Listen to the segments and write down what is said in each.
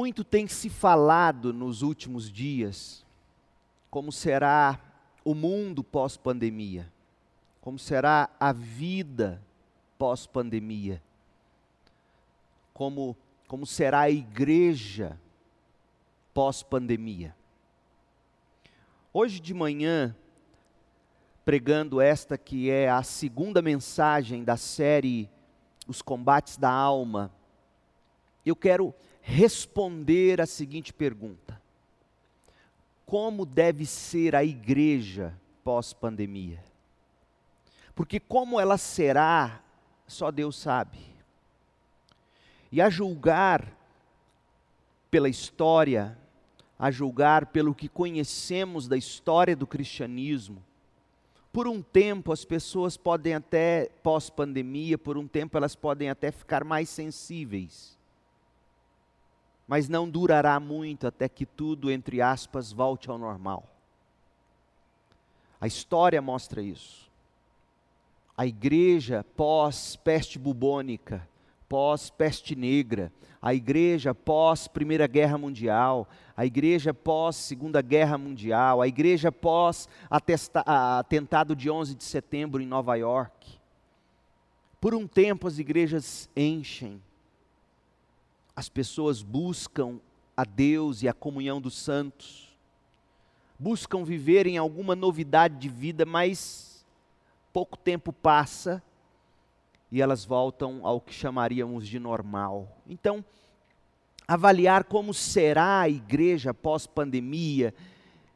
Muito tem se falado nos últimos dias como será o mundo pós-pandemia, como será a vida pós-pandemia, como, como será a igreja pós-pandemia. Hoje de manhã, pregando esta que é a segunda mensagem da série Os Combates da Alma, eu quero responder a seguinte pergunta: Como deve ser a igreja pós-pandemia? Porque como ela será, só Deus sabe. E a julgar pela história, a julgar pelo que conhecemos da história do cristianismo, por um tempo as pessoas podem até, pós-pandemia, por um tempo elas podem até ficar mais sensíveis mas não durará muito até que tudo, entre aspas, volte ao normal. A história mostra isso. A igreja pós-peste bubônica, pós-peste negra, a igreja pós-Primeira Guerra Mundial, a igreja pós-Segunda Guerra Mundial, a igreja pós-atentado de 11 de setembro em Nova York. Por um tempo as igrejas enchem, as pessoas buscam a Deus e a comunhão dos santos, buscam viver em alguma novidade de vida, mas pouco tempo passa e elas voltam ao que chamaríamos de normal. Então, avaliar como será a igreja pós-pandemia,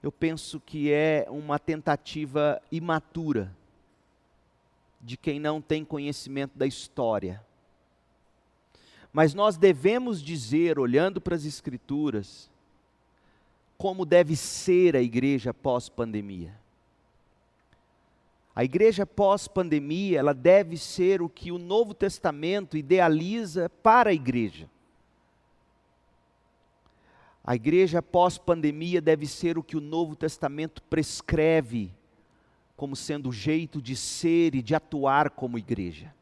eu penso que é uma tentativa imatura de quem não tem conhecimento da história mas nós devemos dizer, olhando para as Escrituras, como deve ser a igreja pós-pandemia. A igreja pós-pandemia, ela deve ser o que o Novo Testamento idealiza para a igreja. A igreja pós-pandemia deve ser o que o Novo Testamento prescreve como sendo o jeito de ser e de atuar como igreja.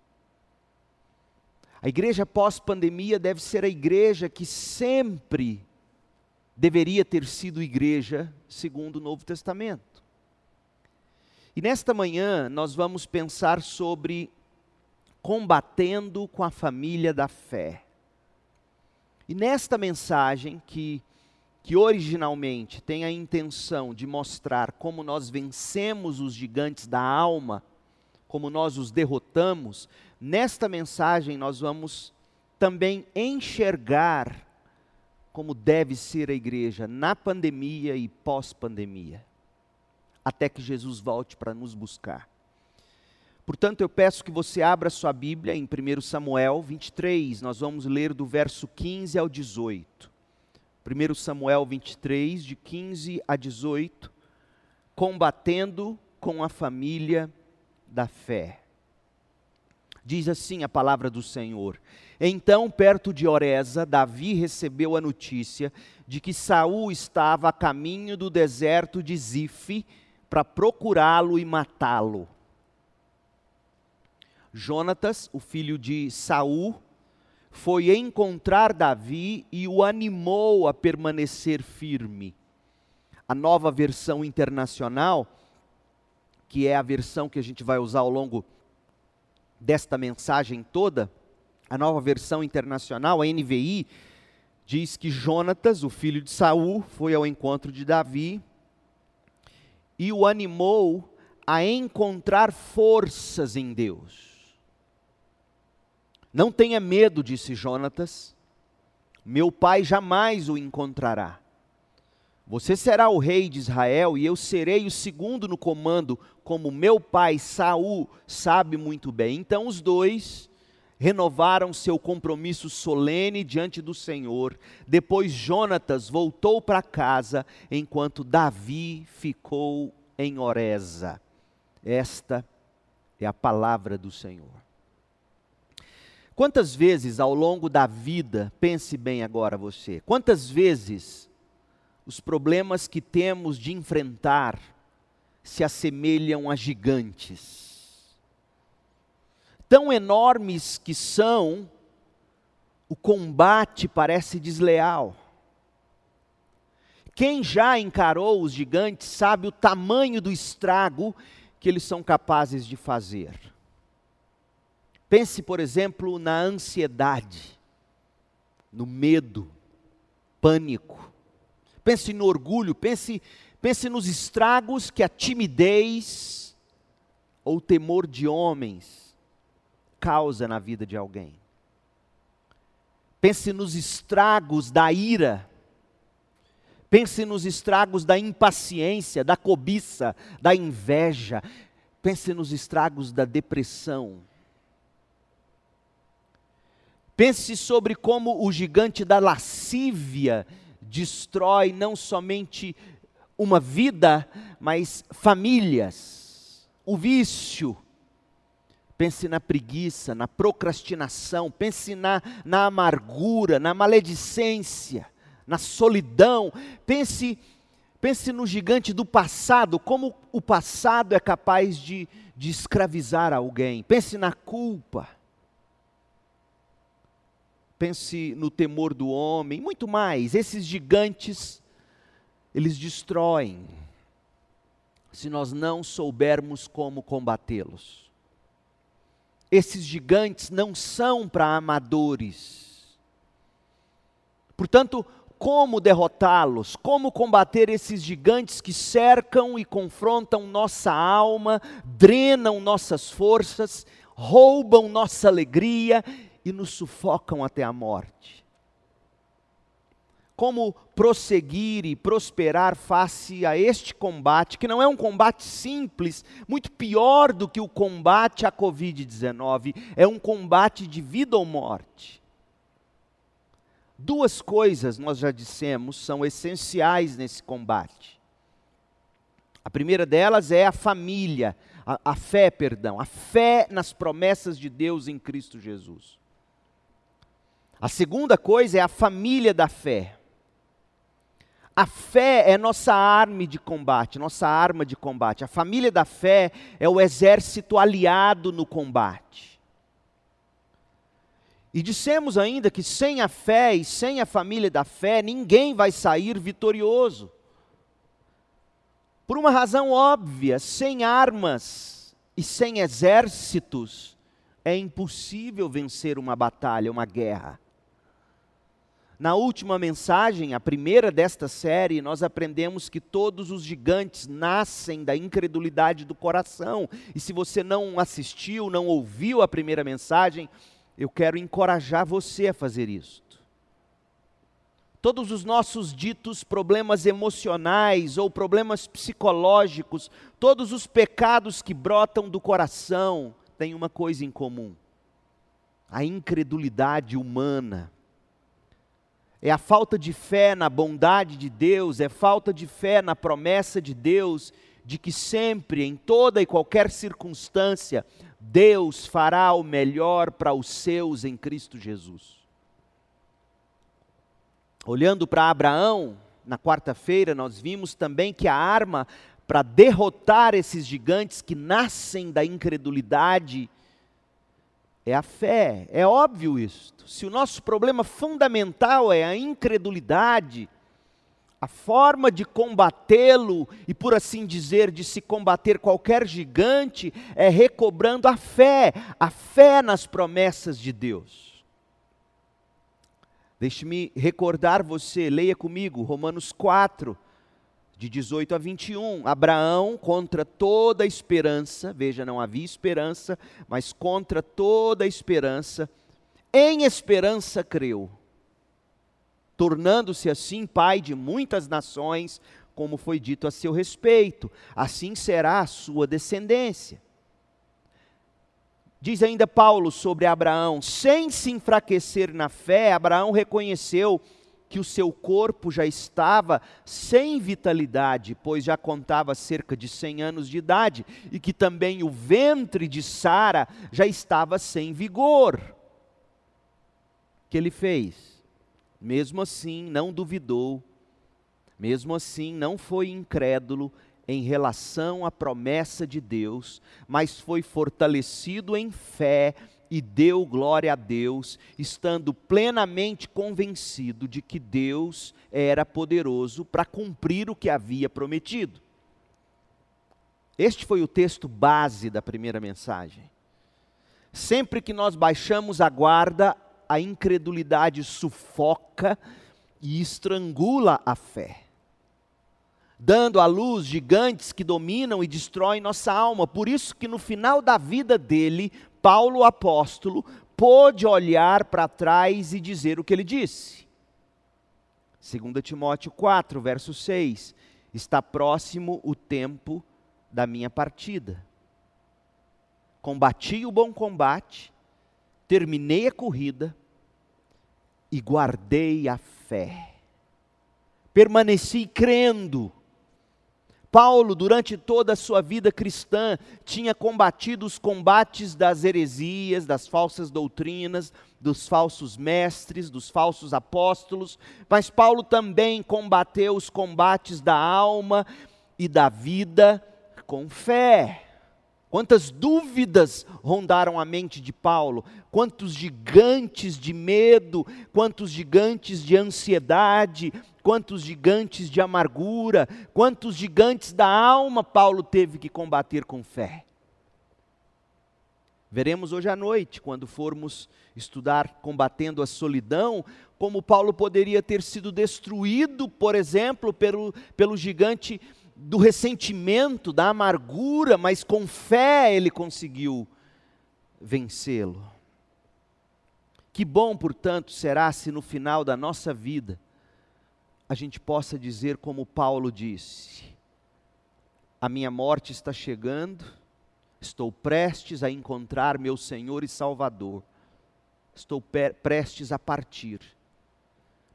A igreja pós-pandemia deve ser a igreja que sempre deveria ter sido igreja segundo o Novo Testamento. E nesta manhã nós vamos pensar sobre combatendo com a família da fé. E nesta mensagem, que, que originalmente tem a intenção de mostrar como nós vencemos os gigantes da alma, como nós os derrotamos, nesta mensagem nós vamos também enxergar como deve ser a igreja na pandemia e pós-pandemia, até que Jesus volte para nos buscar. Portanto, eu peço que você abra sua Bíblia em 1 Samuel 23, nós vamos ler do verso 15 ao 18. 1 Samuel 23, de 15 a 18, combatendo com a família da fé. Diz assim a palavra do Senhor. Então, perto de Oreza, Davi recebeu a notícia de que Saul estava a caminho do deserto de Zife para procurá-lo e matá-lo. Jonatas, o filho de Saul, foi encontrar Davi e o animou a permanecer firme. A nova versão internacional que é a versão que a gente vai usar ao longo desta mensagem toda, a nova versão internacional, a NVI, diz que Jonatas, o filho de Saul, foi ao encontro de Davi e o animou a encontrar forças em Deus. Não tenha medo, disse Jonatas, meu pai jamais o encontrará. Você será o rei de Israel e eu serei o segundo no comando, como meu pai Saul sabe muito bem. Então os dois renovaram seu compromisso solene diante do Senhor. Depois Jonatas voltou para casa, enquanto Davi ficou em Oreza. Esta é a palavra do Senhor. Quantas vezes ao longo da vida, pense bem agora você, quantas vezes os problemas que temos de enfrentar se assemelham a gigantes. Tão enormes que são, o combate parece desleal. Quem já encarou os gigantes sabe o tamanho do estrago que eles são capazes de fazer. Pense, por exemplo, na ansiedade, no medo, pânico. Pense no orgulho, pense, pense nos estragos que a timidez ou o temor de homens causa na vida de alguém. Pense nos estragos da ira. Pense nos estragos da impaciência, da cobiça, da inveja. Pense nos estragos da depressão Pense sobre como o gigante da lascívia destrói não somente uma vida, mas famílias. O vício. Pense na preguiça, na procrastinação, pense na, na amargura, na maledicência, na solidão. Pense, pense no gigante do passado, como o passado é capaz de, de escravizar alguém. Pense na culpa pense no temor do homem, muito mais. Esses gigantes, eles destroem, se nós não soubermos como combatê-los. Esses gigantes não são para amadores. Portanto, como derrotá-los? Como combater esses gigantes que cercam e confrontam nossa alma, drenam nossas forças, roubam nossa alegria e nos sufocam até a morte. Como prosseguir e prosperar face a este combate, que não é um combate simples, muito pior do que o combate à Covid-19, é um combate de vida ou morte. Duas coisas, nós já dissemos, são essenciais nesse combate. A primeira delas é a família, a, a, fé, perdão, a fé nas promessas de Deus em Cristo Jesus. A segunda coisa é a família da fé. A fé é nossa arma de combate, nossa arma de combate. A família da fé é o exército aliado no combate. E dissemos ainda que sem a fé e sem a família da fé, ninguém vai sair vitorioso. Por uma razão óbvia, sem armas e sem exércitos, é impossível vencer uma batalha, uma guerra. Na última mensagem, a primeira desta série, nós aprendemos que todos os gigantes nascem da incredulidade do coração. E se você não assistiu, não ouviu a primeira mensagem, eu quero encorajar você a fazer isto. Todos os nossos ditos problemas emocionais ou problemas psicológicos, todos os pecados que brotam do coração, têm uma coisa em comum: a incredulidade humana é a falta de fé na bondade de Deus, é falta de fé na promessa de Deus, de que sempre, em toda e qualquer circunstância, Deus fará o melhor para os seus em Cristo Jesus. Olhando para Abraão, na quarta-feira, nós vimos também que a arma para derrotar esses gigantes que nascem da incredulidade, é a fé. É óbvio isto. Se o nosso problema fundamental é a incredulidade, a forma de combatê-lo e, por assim dizer, de se combater qualquer gigante é recobrando a fé, a fé nas promessas de Deus. Deixe-me recordar você, leia comigo Romanos 4, de 18 a 21, Abraão, contra toda esperança, veja, não havia esperança, mas contra toda esperança, em esperança creu, tornando-se assim pai de muitas nações, como foi dito a seu respeito, assim será a sua descendência. Diz ainda Paulo sobre Abraão: sem se enfraquecer na fé, Abraão reconheceu que o seu corpo já estava sem vitalidade, pois já contava cerca de 100 anos de idade, e que também o ventre de Sara já estava sem vigor. O que ele fez? Mesmo assim, não duvidou, mesmo assim, não foi incrédulo em relação à promessa de Deus, mas foi fortalecido em fé e deu glória a Deus, estando plenamente convencido de que Deus era poderoso para cumprir o que havia prometido. Este foi o texto base da primeira mensagem. Sempre que nós baixamos a guarda, a incredulidade sufoca e estrangula a fé, dando à luz gigantes que dominam e destroem nossa alma. Por isso que no final da vida dele, Paulo apóstolo pôde olhar para trás e dizer o que ele disse. 2 Timóteo 4, verso 6: Está próximo o tempo da minha partida. Combati o bom combate, terminei a corrida e guardei a fé. Permaneci crendo. Paulo, durante toda a sua vida cristã, tinha combatido os combates das heresias, das falsas doutrinas, dos falsos mestres, dos falsos apóstolos, mas Paulo também combateu os combates da alma e da vida com fé. Quantas dúvidas rondaram a mente de Paulo, quantos gigantes de medo, quantos gigantes de ansiedade, quantos gigantes de amargura, quantos gigantes da alma Paulo teve que combater com fé. Veremos hoje à noite, quando formos estudar combatendo a solidão, como Paulo poderia ter sido destruído, por exemplo, pelo, pelo gigante do ressentimento, da amargura, mas com fé ele conseguiu vencê-lo. Que bom, portanto, será se no final da nossa vida a gente possa dizer, como Paulo disse: A minha morte está chegando, estou prestes a encontrar meu Senhor e Salvador, estou prestes a partir,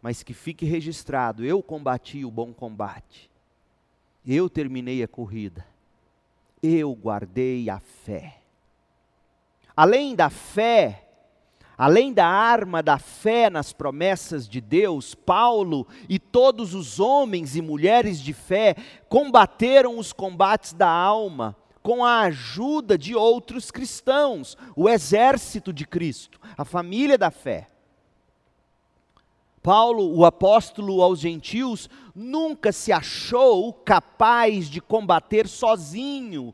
mas que fique registrado: eu combati o bom combate eu terminei a corrida. Eu guardei a fé. Além da fé, além da arma da fé nas promessas de Deus, Paulo e todos os homens e mulheres de fé combateram os combates da alma com a ajuda de outros cristãos, o exército de Cristo, a família da fé. Paulo, o apóstolo aos gentios, nunca se achou capaz de combater sozinho.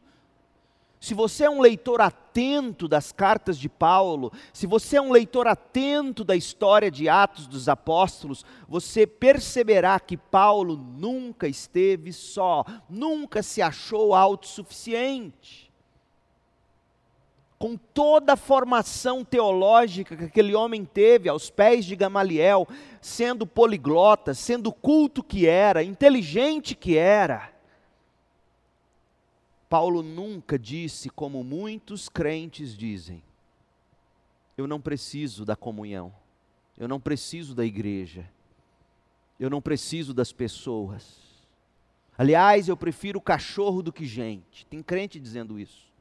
Se você é um leitor atento das cartas de Paulo, se você é um leitor atento da história de Atos dos Apóstolos, você perceberá que Paulo nunca esteve só, nunca se achou autossuficiente com toda a formação teológica que aquele homem teve aos pés de Gamaliel, sendo poliglota, sendo culto que era, inteligente que era. Paulo nunca disse, como muitos crentes dizem, eu não preciso da comunhão, eu não preciso da igreja, eu não preciso das pessoas. Aliás, eu prefiro cachorro do que gente. Tem crente dizendo isso.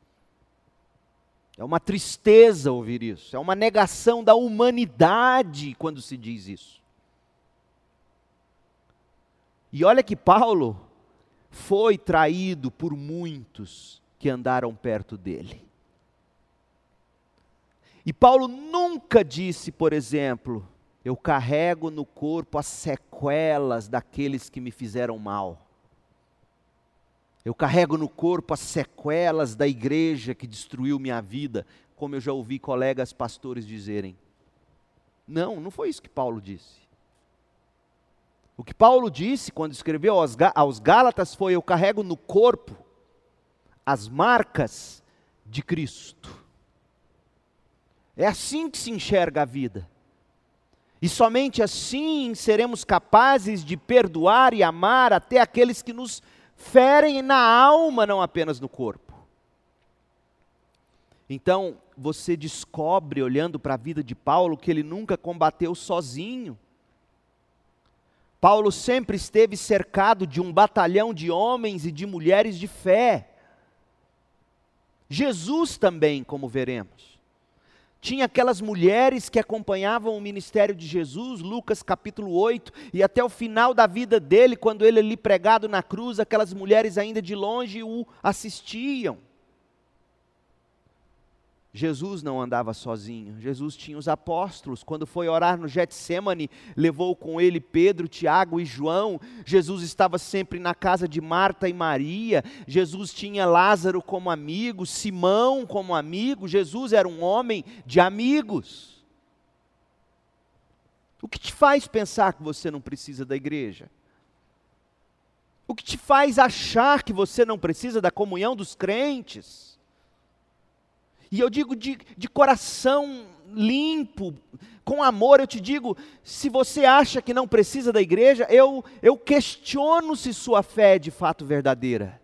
É uma tristeza ouvir isso, é uma negação da humanidade quando se diz isso. E olha que Paulo foi traído por muitos que andaram perto dele. E Paulo nunca disse, por exemplo, eu carrego no corpo as sequelas daqueles que me fizeram mal. Eu carrego no corpo as sequelas da igreja que destruiu minha vida, como eu já ouvi colegas pastores dizerem. Não, não foi isso que Paulo disse. O que Paulo disse quando escreveu aos Gálatas foi: Eu carrego no corpo as marcas de Cristo. É assim que se enxerga a vida. E somente assim seremos capazes de perdoar e amar até aqueles que nos ferem na alma, não apenas no corpo. Então, você descobre, olhando para a vida de Paulo, que ele nunca combateu sozinho. Paulo sempre esteve cercado de um batalhão de homens e de mulheres de fé. Jesus também, como veremos tinha aquelas mulheres que acompanhavam o ministério de Jesus, Lucas capítulo 8, e até o final da vida dele, quando ele ali pregado na cruz, aquelas mulheres ainda de longe o assistiam. Jesus não andava sozinho, Jesus tinha os apóstolos. Quando foi orar no Getsemane, levou com ele Pedro, Tiago e João. Jesus estava sempre na casa de Marta e Maria. Jesus tinha Lázaro como amigo, Simão como amigo. Jesus era um homem de amigos. O que te faz pensar que você não precisa da igreja? O que te faz achar que você não precisa da comunhão dos crentes? E eu digo de, de coração limpo, com amor, eu te digo: se você acha que não precisa da igreja, eu, eu questiono se sua fé é de fato verdadeira.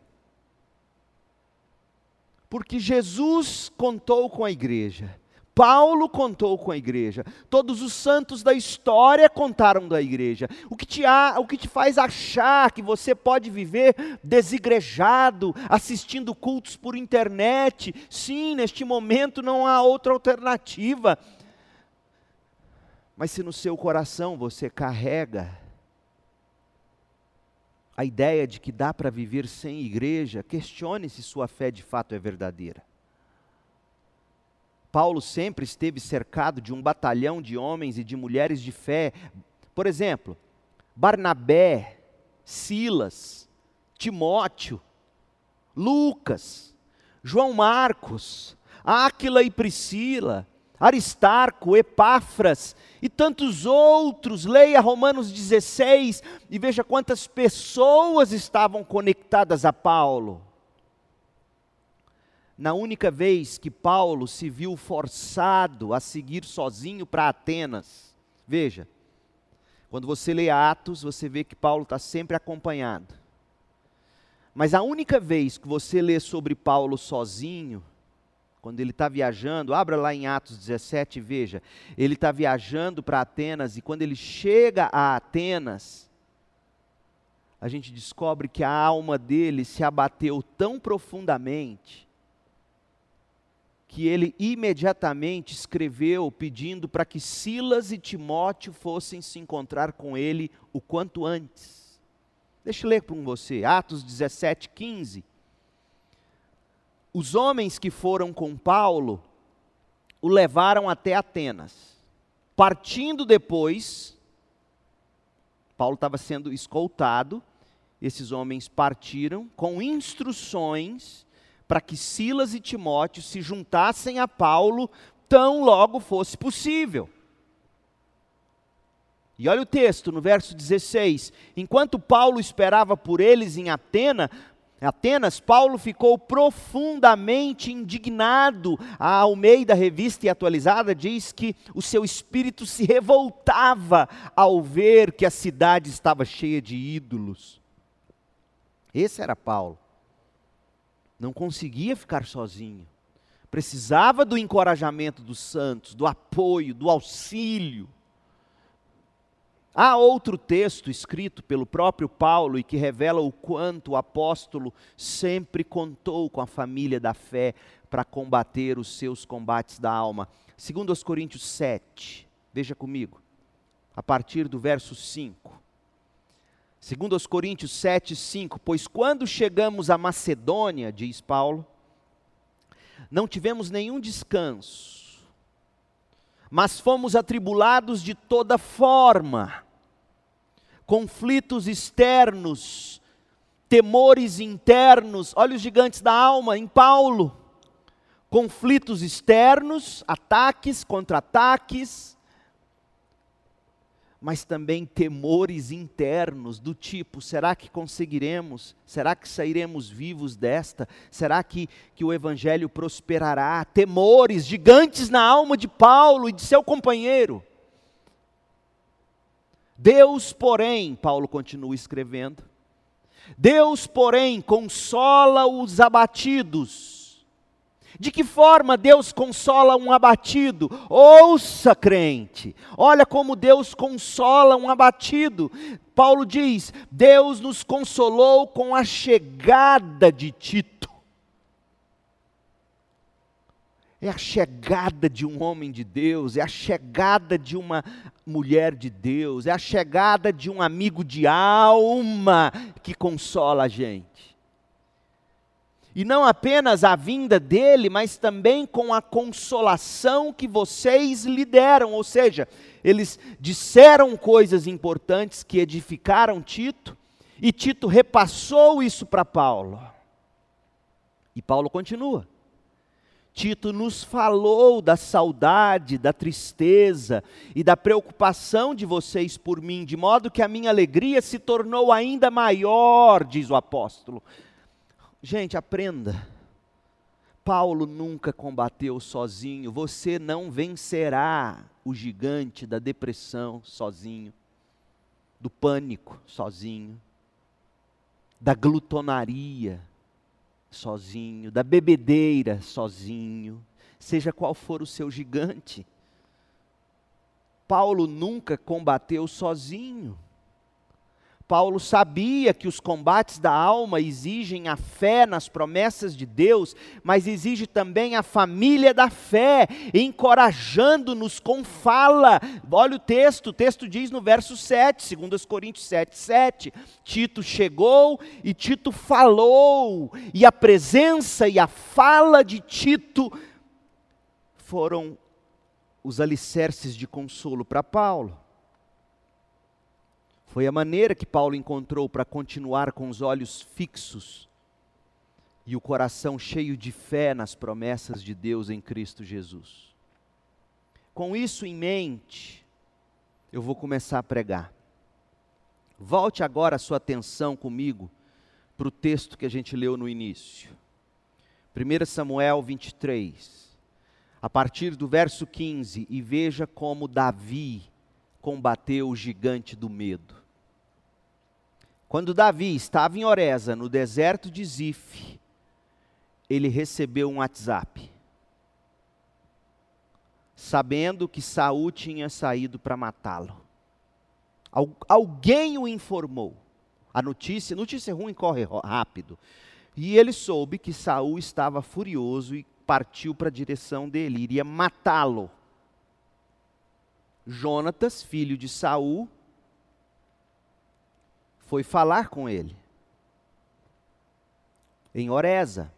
Porque Jesus contou com a igreja. Paulo contou com a igreja, todos os santos da história contaram da igreja. O que te, há, o que te faz achar que você pode viver desigrejado, assistindo cultos por internet? Sim, neste momento não há outra alternativa. Mas se no seu coração você carrega a ideia de que dá para viver sem igreja, questione se sua fé de fato é verdadeira. Paulo sempre esteve cercado de um batalhão de homens e de mulheres de fé. Por exemplo, Barnabé, Silas, Timóteo, Lucas, João Marcos, Áquila e Priscila, Aristarco, Epáfras e tantos outros. Leia Romanos 16 e veja quantas pessoas estavam conectadas a Paulo na única vez que Paulo se viu forçado a seguir sozinho para Atenas. Veja, quando você lê Atos, você vê que Paulo está sempre acompanhado. Mas a única vez que você lê sobre Paulo sozinho, quando ele está viajando, abra lá em Atos 17 e veja, ele está viajando para Atenas e quando ele chega a Atenas, a gente descobre que a alma dele se abateu tão profundamente que ele imediatamente escreveu pedindo para que Silas e Timóteo fossem se encontrar com ele o quanto antes. Deixa eu ler com você, Atos 17, 15. Os homens que foram com Paulo o levaram até Atenas. Partindo depois, Paulo estava sendo escoltado, esses homens partiram com instruções para que Silas e Timóteo se juntassem a Paulo tão logo fosse possível. E olha o texto no verso 16: enquanto Paulo esperava por eles em Atena, Atenas, Paulo ficou profundamente indignado. A Almeida Revista e Atualizada diz que o seu espírito se revoltava ao ver que a cidade estava cheia de ídolos. Esse era Paulo não conseguia ficar sozinho. Precisava do encorajamento dos santos, do apoio, do auxílio. Há outro texto escrito pelo próprio Paulo e que revela o quanto o apóstolo sempre contou com a família da fé para combater os seus combates da alma. Segundo aos Coríntios 7, veja comigo, a partir do verso 5. Segundo os Coríntios 7, 5, pois quando chegamos à Macedônia, diz Paulo, não tivemos nenhum descanso, mas fomos atribulados de toda forma, conflitos externos, temores internos, olha os gigantes da alma em Paulo, conflitos externos, ataques, contra-ataques, mas também temores internos do tipo: será que conseguiremos? Será que sairemos vivos desta? Será que, que o Evangelho prosperará? Temores gigantes na alma de Paulo e de seu companheiro. Deus, porém, Paulo continua escrevendo, Deus, porém, consola os abatidos de que forma Deus consola um abatido? Ouça, crente, olha como Deus consola um abatido. Paulo diz: Deus nos consolou com a chegada de Tito. É a chegada de um homem de Deus, é a chegada de uma mulher de Deus, é a chegada de um amigo de alma que consola a gente. E não apenas a vinda dele, mas também com a consolação que vocês lhe deram. Ou seja, eles disseram coisas importantes que edificaram Tito, e Tito repassou isso para Paulo. E Paulo continua. Tito nos falou da saudade, da tristeza e da preocupação de vocês por mim, de modo que a minha alegria se tornou ainda maior, diz o apóstolo. Gente, aprenda. Paulo nunca combateu sozinho. Você não vencerá o gigante da depressão sozinho, do pânico sozinho, da glutonaria sozinho, da bebedeira sozinho, seja qual for o seu gigante. Paulo nunca combateu sozinho. Paulo sabia que os combates da alma exigem a fé nas promessas de Deus, mas exige também a família da fé, encorajando-nos com fala. Olha o texto, o texto diz no verso 7, 2 Coríntios 7, 7. Tito chegou e Tito falou, e a presença e a fala de Tito foram os alicerces de consolo para Paulo. Foi a maneira que Paulo encontrou para continuar com os olhos fixos e o coração cheio de fé nas promessas de Deus em Cristo Jesus. Com isso em mente, eu vou começar a pregar. Volte agora a sua atenção comigo para o texto que a gente leu no início. 1 Samuel 23, a partir do verso 15, e veja como Davi combateu o gigante do medo. Quando Davi estava em Oreza, no deserto de Zif, ele recebeu um WhatsApp, sabendo que Saul tinha saído para matá-lo. Alguém o informou. A notícia, notícia ruim corre rápido. E ele soube que Saul estava furioso e partiu para a direção dele, iria matá-lo. Jonatas, filho de Saul, foi falar com ele em Oreza.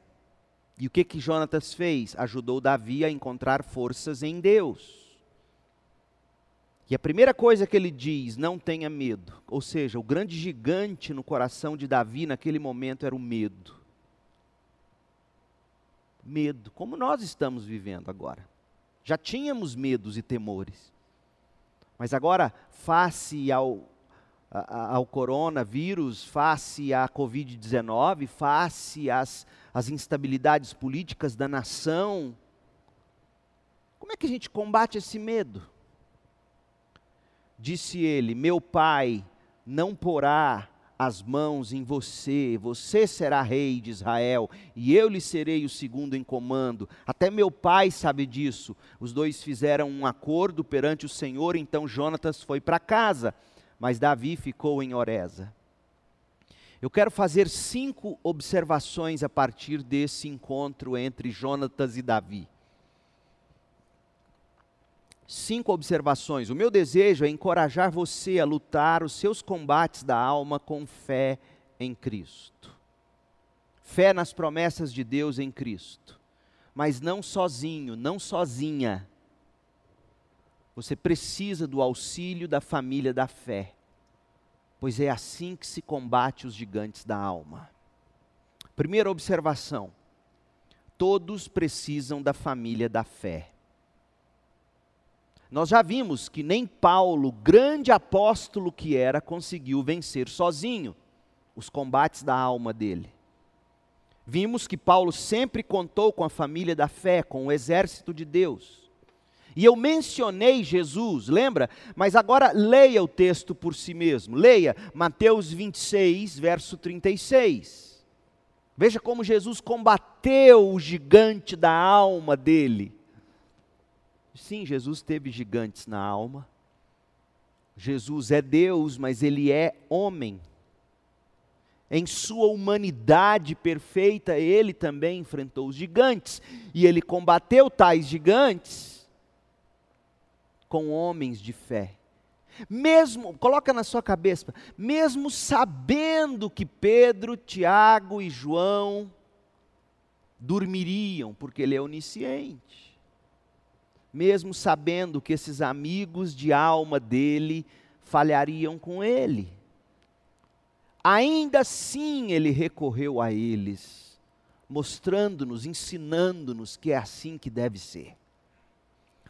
E o que que Jonatas fez? Ajudou Davi a encontrar forças em Deus. E a primeira coisa que ele diz, não tenha medo. Ou seja, o grande gigante no coração de Davi naquele momento era o medo. Medo, como nós estamos vivendo agora. Já tínhamos medos e temores. Mas agora, face ao ao coronavírus, face à Covid-19, face às, às instabilidades políticas da nação. Como é que a gente combate esse medo? Disse ele: Meu pai não porá as mãos em você, você será rei de Israel, e eu lhe serei o segundo em comando. Até meu pai sabe disso. Os dois fizeram um acordo perante o Senhor, então Jonatas foi para casa mas Davi ficou em Oreza. Eu quero fazer cinco observações a partir desse encontro entre Jonatas e Davi. Cinco observações. O meu desejo é encorajar você a lutar os seus combates da alma com fé em Cristo. Fé nas promessas de Deus em Cristo. Mas não sozinho, não sozinha você precisa do auxílio da família da fé, pois é assim que se combate os gigantes da alma. Primeira observação: todos precisam da família da fé. Nós já vimos que nem Paulo, grande apóstolo que era, conseguiu vencer sozinho os combates da alma dele. Vimos que Paulo sempre contou com a família da fé, com o exército de Deus. E eu mencionei Jesus, lembra? Mas agora leia o texto por si mesmo. Leia Mateus 26, verso 36. Veja como Jesus combateu o gigante da alma dele. Sim, Jesus teve gigantes na alma. Jesus é Deus, mas ele é homem. Em sua humanidade perfeita, ele também enfrentou os gigantes. E ele combateu tais gigantes com homens de fé. Mesmo, coloca na sua cabeça, mesmo sabendo que Pedro, Tiago e João dormiriam, porque ele é onisciente. Mesmo sabendo que esses amigos de alma dele falhariam com ele. Ainda assim ele recorreu a eles, mostrando-nos, ensinando-nos que é assim que deve ser.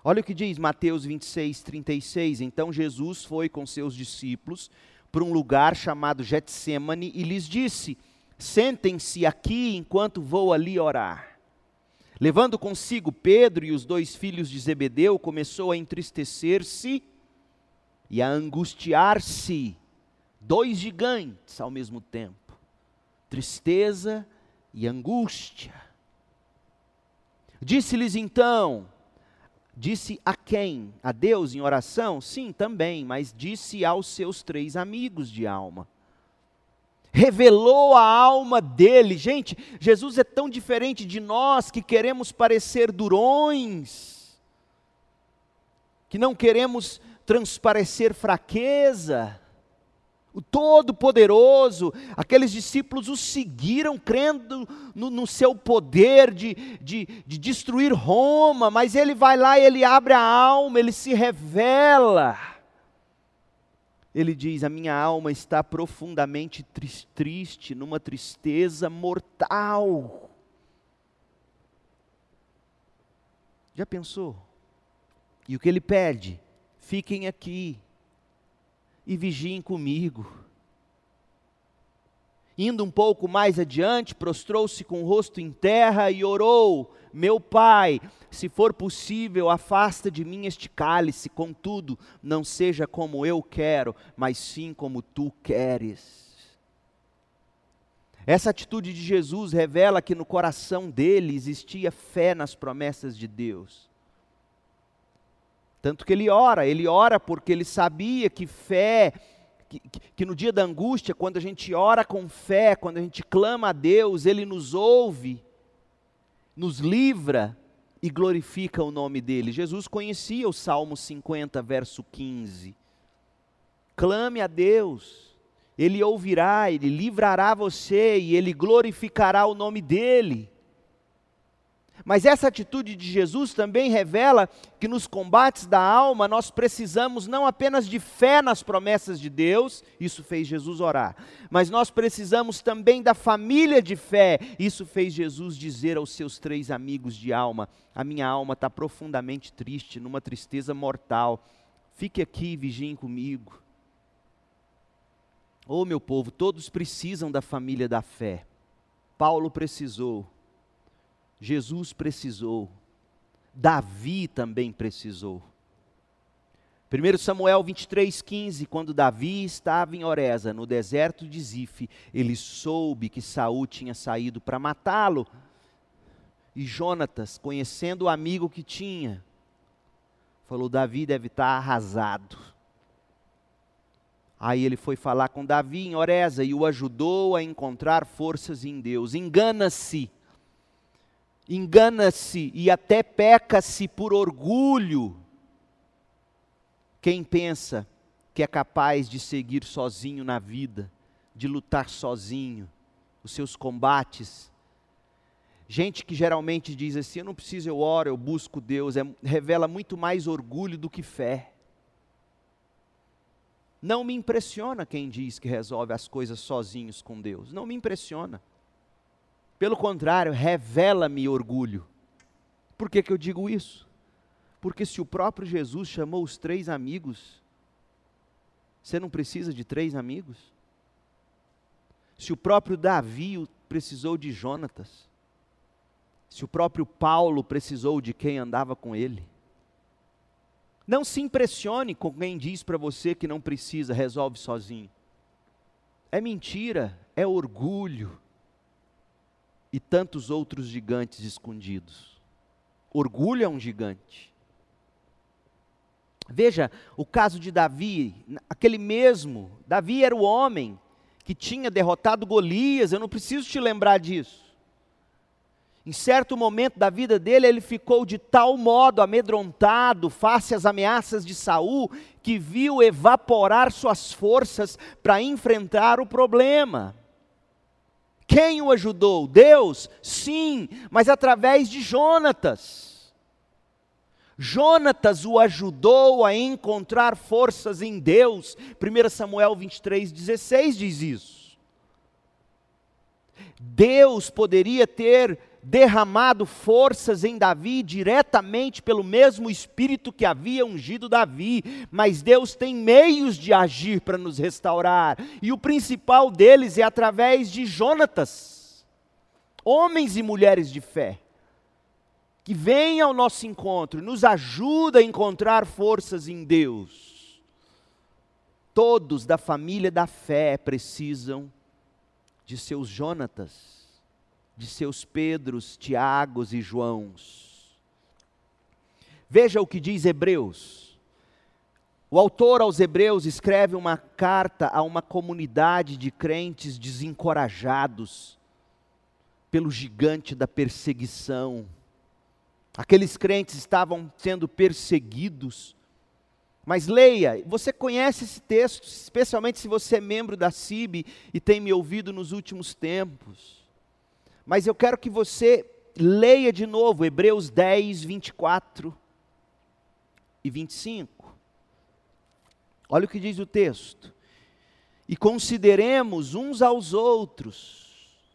Olha o que diz Mateus 26, 36. Então Jesus foi com seus discípulos para um lugar chamado Getsemane e lhes disse: Sentem-se aqui enquanto vou ali orar. Levando consigo Pedro e os dois filhos de Zebedeu, começou a entristecer-se e a angustiar-se. Dois gigantes ao mesmo tempo: tristeza e angústia. Disse-lhes então: Disse a quem? A Deus em oração? Sim, também, mas disse aos seus três amigos de alma. Revelou a alma dele. Gente, Jesus é tão diferente de nós que queremos parecer durões, que não queremos transparecer fraqueza o Todo-Poderoso, aqueles discípulos o seguiram crendo no, no seu poder de, de, de, destruir Roma, mas ele vai lá e ele abre a alma, ele se revela. Ele diz: A minha alma está profundamente triste, numa tristeza mortal. Já pensou? E o que ele pede? Fiquem aqui e vigiem comigo. Indo um pouco mais adiante, prostrou-se com o rosto em terra e orou: Meu pai, se for possível, afasta de mim este cálice, contudo, não seja como eu quero, mas sim como tu queres. Essa atitude de Jesus revela que no coração dele existia fé nas promessas de Deus. Tanto que ele ora, ele ora porque ele sabia que fé, que, que, no dia da angústia, quando a gente ora com fé, quando a gente clama a Deus, ele nos ouve, nos livra e glorifica o nome dele. Jesus conhecia o Salmo 50, verso 15. Clame a Deus, ele ouvirá, ele livrará você e ele glorificará o nome dele. Mas essa atitude de Jesus também revela que nos combates da alma nós precisamos não apenas de fé nas promessas de Deus, isso fez Jesus orar, mas nós precisamos também da família de fé, isso fez Jesus dizer aos seus três amigos de alma: A minha alma está profundamente triste, numa tristeza mortal, fique aqui e vigiem comigo. Oh, meu povo, todos precisam da família da fé. Paulo precisou, Jesus precisou, Davi também precisou. 1 Samuel 23, 15, quando Davi estava em Oreza, no deserto de Zif, ele soube que Saul tinha saído para matá-lo. E Jonatas, conhecendo o amigo que tinha, falou: Davi deve estar arrasado. Aí ele foi falar com Davi em Oreza e o ajudou a encontrar forças em Deus. Engana-se engana-se e até peca-se por orgulho. Quem pensa que é capaz de seguir sozinho na vida, de lutar sozinho, os seus combates. Gente que geralmente diz assim: eu não preciso, eu oro, eu busco Deus, é, revela muito mais orgulho do que fé. Não me impressiona quem diz que resolve as coisas sozinhos com Deus, não me impressiona. Pelo contrário, revela-me orgulho. Por que, que eu digo isso? Porque se o próprio Jesus chamou os três amigos, você não precisa de três amigos? Se o próprio Davi precisou de Jonatas, se o próprio Paulo precisou de quem andava com ele, não se impressione com quem diz para você que não precisa, resolve sozinho. É mentira, é orgulho e tantos outros gigantes escondidos. Orgulho é um gigante. Veja o caso de Davi, aquele mesmo. Davi era o homem que tinha derrotado Golias, eu não preciso te lembrar disso. Em certo momento da vida dele, ele ficou de tal modo amedrontado face às ameaças de Saul, que viu evaporar suas forças para enfrentar o problema. Quem o ajudou? Deus? Sim, mas através de Jonatas. Jonatas o ajudou a encontrar forças em Deus. 1 Samuel 23, 16 diz isso. Deus poderia ter derramado forças em Davi diretamente pelo mesmo Espírito que havia ungido Davi, mas Deus tem meios de agir para nos restaurar, e o principal deles é através de Jonatas, homens e mulheres de fé, que vêm ao nosso encontro, nos ajuda a encontrar forças em Deus. Todos da família da fé precisam de seus Jonatas de seus Pedros, Tiagos e Joãos. Veja o que diz Hebreus. O autor aos Hebreus escreve uma carta a uma comunidade de crentes desencorajados pelo gigante da perseguição. Aqueles crentes estavam sendo perseguidos. Mas leia, você conhece esse texto, especialmente se você é membro da CIB e tem me ouvido nos últimos tempos. Mas eu quero que você leia de novo Hebreus 10, 24 e 25. Olha o que diz o texto. E consideremos uns aos outros,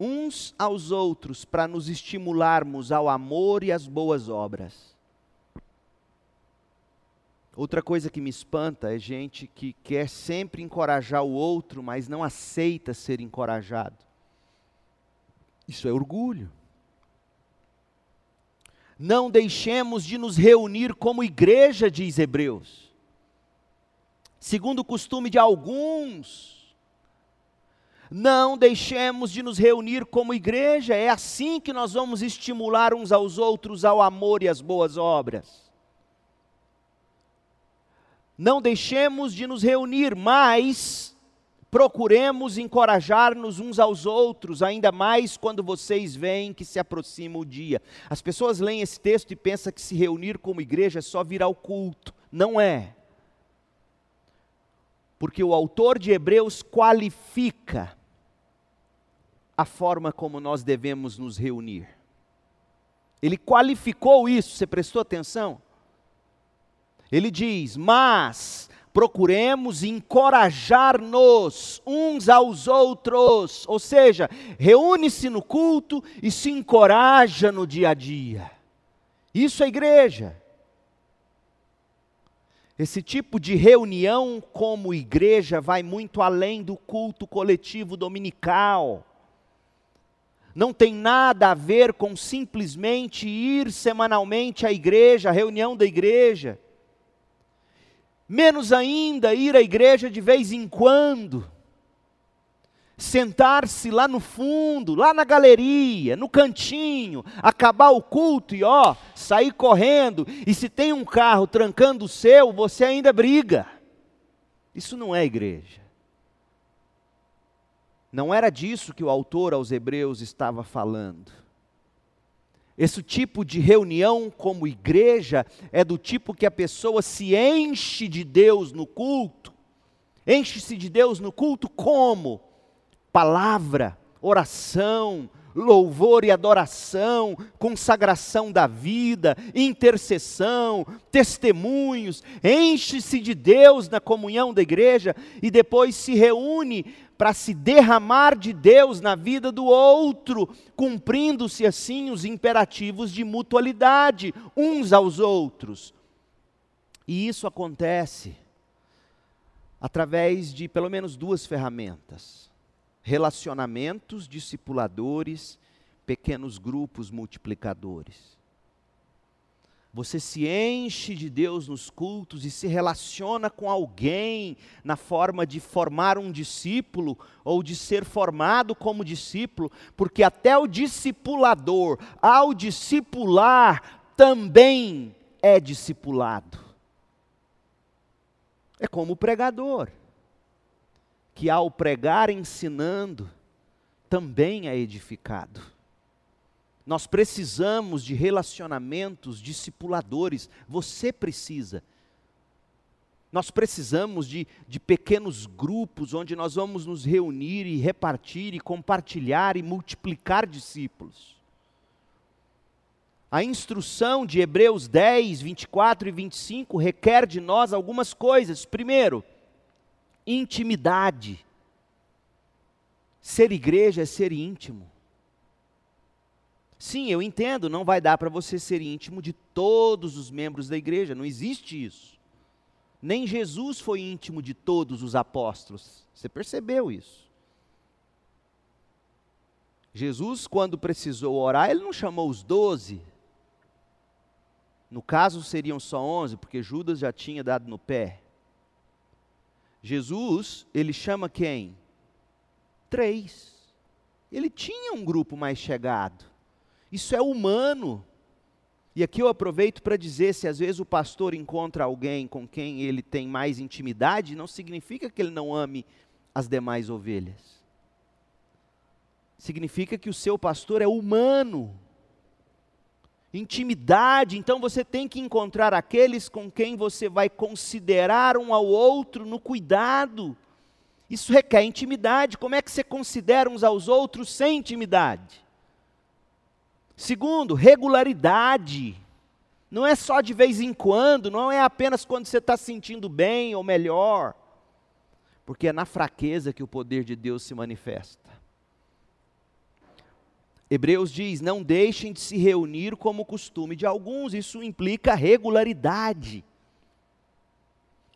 uns aos outros, para nos estimularmos ao amor e às boas obras. Outra coisa que me espanta é gente que quer sempre encorajar o outro, mas não aceita ser encorajado. Isso é orgulho. Não deixemos de nos reunir como igreja, diz Hebreus. Segundo o costume de alguns, não deixemos de nos reunir como igreja, é assim que nós vamos estimular uns aos outros ao amor e às boas obras. Não deixemos de nos reunir, mas Procuremos encorajar-nos uns aos outros, ainda mais quando vocês veem que se aproxima o dia. As pessoas leem esse texto e pensam que se reunir como igreja é só vir ao culto. Não é. Porque o autor de Hebreus qualifica a forma como nós devemos nos reunir. Ele qualificou isso, você prestou atenção? Ele diz: Mas procuremos encorajar-nos uns aos outros, ou seja, reúne-se no culto e se encoraja no dia a dia. Isso é igreja. Esse tipo de reunião como igreja vai muito além do culto coletivo dominical. Não tem nada a ver com simplesmente ir semanalmente à igreja, à reunião da igreja menos ainda ir à igreja de vez em quando, sentar-se lá no fundo, lá na galeria, no cantinho, acabar o culto e ó, sair correndo, e se tem um carro trancando o seu, você ainda briga. Isso não é igreja. Não era disso que o autor aos Hebreus estava falando. Esse tipo de reunião como igreja é do tipo que a pessoa se enche de Deus no culto. Enche-se de Deus no culto como? Palavra, oração, louvor e adoração, consagração da vida, intercessão, testemunhos, enche-se de Deus na comunhão da igreja e depois se reúne para se derramar de Deus na vida do outro, cumprindo-se assim os imperativos de mutualidade uns aos outros. E isso acontece através de pelo menos duas ferramentas: relacionamentos discipuladores, pequenos grupos multiplicadores. Você se enche de Deus nos cultos e se relaciona com alguém na forma de formar um discípulo ou de ser formado como discípulo, porque até o discipulador, ao discipular, também é discipulado. É como o pregador, que ao pregar ensinando, também é edificado. Nós precisamos de relacionamentos discipuladores. Você precisa. Nós precisamos de, de pequenos grupos onde nós vamos nos reunir e repartir e compartilhar e multiplicar discípulos. A instrução de Hebreus 10, 24 e 25 requer de nós algumas coisas. Primeiro, intimidade. Ser igreja é ser íntimo. Sim, eu entendo, não vai dar para você ser íntimo de todos os membros da igreja, não existe isso. Nem Jesus foi íntimo de todos os apóstolos. Você percebeu isso? Jesus, quando precisou orar, ele não chamou os doze. No caso, seriam só onze, porque Judas já tinha dado no pé. Jesus, ele chama quem? Três. Ele tinha um grupo mais chegado. Isso é humano. E aqui eu aproveito para dizer: se às vezes o pastor encontra alguém com quem ele tem mais intimidade, não significa que ele não ame as demais ovelhas. Significa que o seu pastor é humano. Intimidade, então você tem que encontrar aqueles com quem você vai considerar um ao outro no cuidado. Isso requer intimidade. Como é que você considera uns aos outros sem intimidade? Segundo, regularidade. Não é só de vez em quando, não é apenas quando você está sentindo bem ou melhor, porque é na fraqueza que o poder de Deus se manifesta. Hebreus diz: não deixem de se reunir como costume de alguns, isso implica regularidade.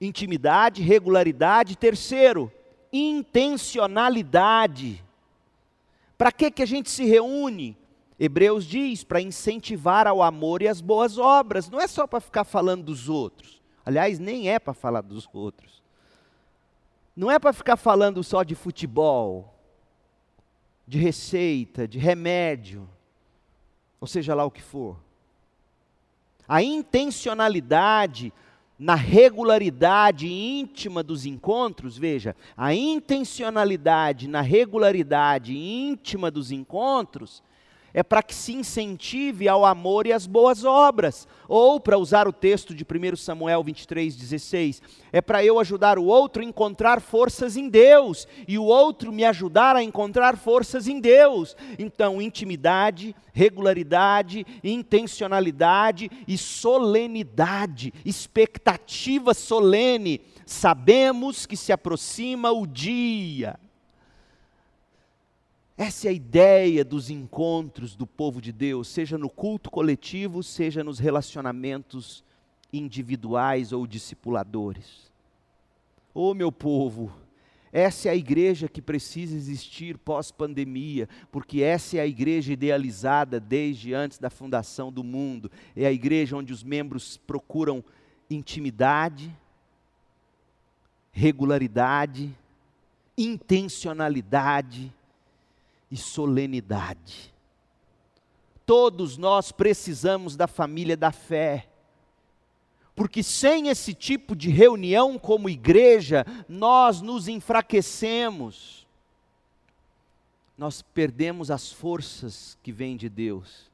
Intimidade, regularidade. Terceiro, intencionalidade. Para que, que a gente se reúne? Hebreus diz para incentivar ao amor e às boas obras, não é só para ficar falando dos outros. Aliás, nem é para falar dos outros. Não é para ficar falando só de futebol, de receita, de remédio, ou seja lá o que for. A intencionalidade na regularidade íntima dos encontros, veja, a intencionalidade na regularidade íntima dos encontros é para que se incentive ao amor e às boas obras. Ou, para usar o texto de 1 Samuel 23, 16, é para eu ajudar o outro a encontrar forças em Deus, e o outro me ajudar a encontrar forças em Deus. Então, intimidade, regularidade, intencionalidade e solenidade, expectativa solene. Sabemos que se aproxima o dia essa é a ideia dos encontros do povo de Deus, seja no culto coletivo, seja nos relacionamentos individuais ou discipuladores. Ô oh, meu povo, essa é a igreja que precisa existir pós-pandemia, porque essa é a igreja idealizada desde antes da fundação do mundo. É a igreja onde os membros procuram intimidade, regularidade, intencionalidade, e solenidade. Todos nós precisamos da família da fé. Porque sem esse tipo de reunião como igreja, nós nos enfraquecemos. Nós perdemos as forças que vêm de Deus.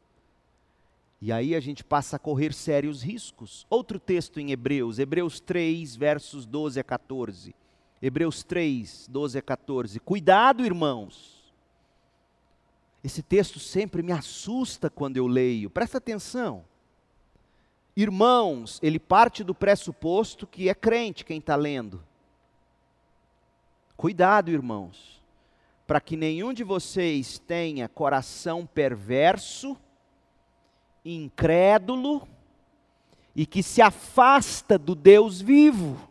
E aí a gente passa a correr sérios riscos. Outro texto em Hebreus, Hebreus 3, versos 12 a 14. Hebreus 3, 12 a 14. Cuidado, irmãos esse texto sempre me assusta quando eu leio, presta atenção. Irmãos, ele parte do pressuposto que é crente quem está lendo. Cuidado, irmãos, para que nenhum de vocês tenha coração perverso, incrédulo e que se afasta do Deus vivo.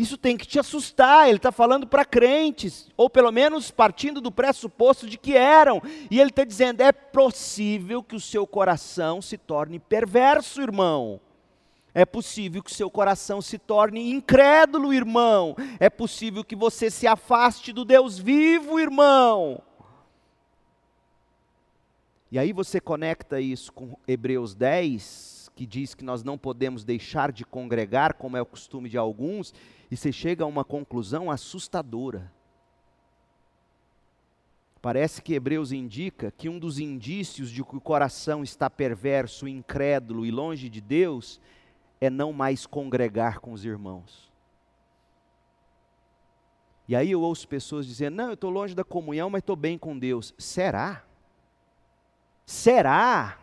Isso tem que te assustar. Ele está falando para crentes, ou pelo menos partindo do pressuposto de que eram. E ele está dizendo: é possível que o seu coração se torne perverso, irmão. É possível que o seu coração se torne incrédulo, irmão. É possível que você se afaste do Deus vivo, irmão. E aí você conecta isso com Hebreus 10, que diz que nós não podemos deixar de congregar, como é o costume de alguns, e você chega a uma conclusão assustadora. Parece que Hebreus indica que um dos indícios de que o coração está perverso, incrédulo e longe de Deus é não mais congregar com os irmãos. E aí eu ouço pessoas dizendo: não, eu estou longe da comunhão, mas estou bem com Deus. Será? Será?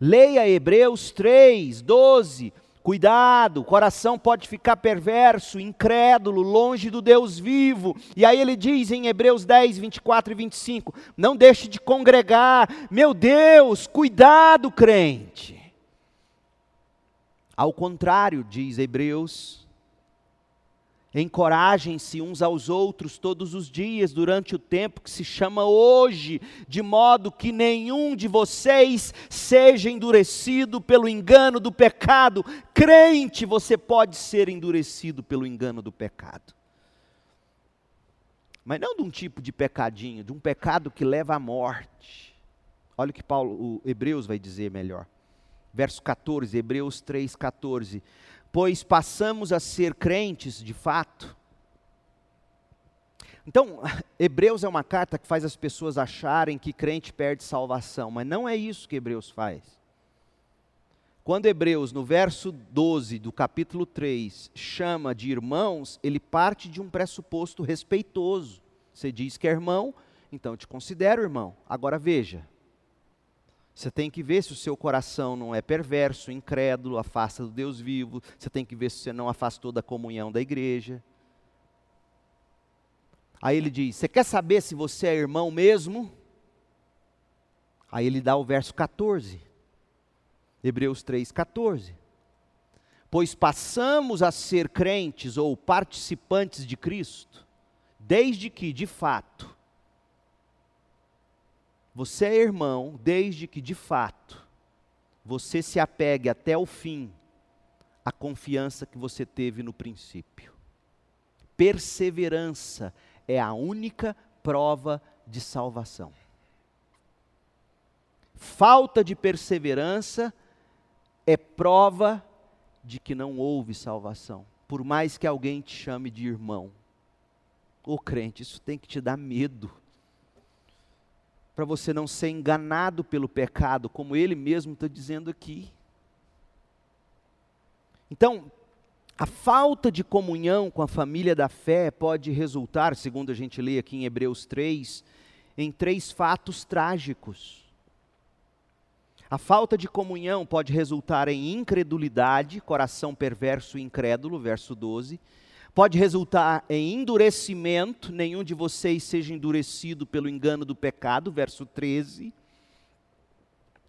Leia Hebreus 3, 12. Cuidado, o coração pode ficar perverso, incrédulo, longe do Deus vivo. E aí ele diz em Hebreus 10, 24 e 25: Não deixe de congregar, meu Deus, cuidado, crente. Ao contrário, diz Hebreus Encorajem-se uns aos outros todos os dias, durante o tempo que se chama hoje, de modo que nenhum de vocês seja endurecido pelo engano do pecado. Crente, você pode ser endurecido pelo engano do pecado. Mas não de um tipo de pecadinho, de um pecado que leva à morte. Olha o que Paulo, o Hebreus vai dizer melhor. Verso 14, Hebreus 3, 14 pois passamos a ser crentes de fato. Então, Hebreus é uma carta que faz as pessoas acharem que crente perde salvação, mas não é isso que Hebreus faz. Quando Hebreus, no verso 12 do capítulo 3, chama de irmãos, ele parte de um pressuposto respeitoso. Você diz que é irmão, então te considero irmão. Agora veja, você tem que ver se o seu coração não é perverso, incrédulo, afasta do Deus vivo. Você tem que ver se você não afastou da comunhão da igreja. Aí ele diz: Você quer saber se você é irmão mesmo? Aí ele dá o verso 14. Hebreus 3, 14. Pois passamos a ser crentes ou participantes de Cristo, desde que, de fato, você é irmão desde que, de fato, você se apegue até o fim à confiança que você teve no princípio. Perseverança é a única prova de salvação. Falta de perseverança é prova de que não houve salvação, por mais que alguém te chame de irmão. Ô crente, isso tem que te dar medo para você não ser enganado pelo pecado, como ele mesmo está dizendo aqui. Então, a falta de comunhão com a família da fé pode resultar, segundo a gente lê aqui em Hebreus 3, em três fatos trágicos. A falta de comunhão pode resultar em incredulidade, coração perverso e incrédulo, verso 12 pode resultar em endurecimento, nenhum de vocês seja endurecido pelo engano do pecado, verso 13,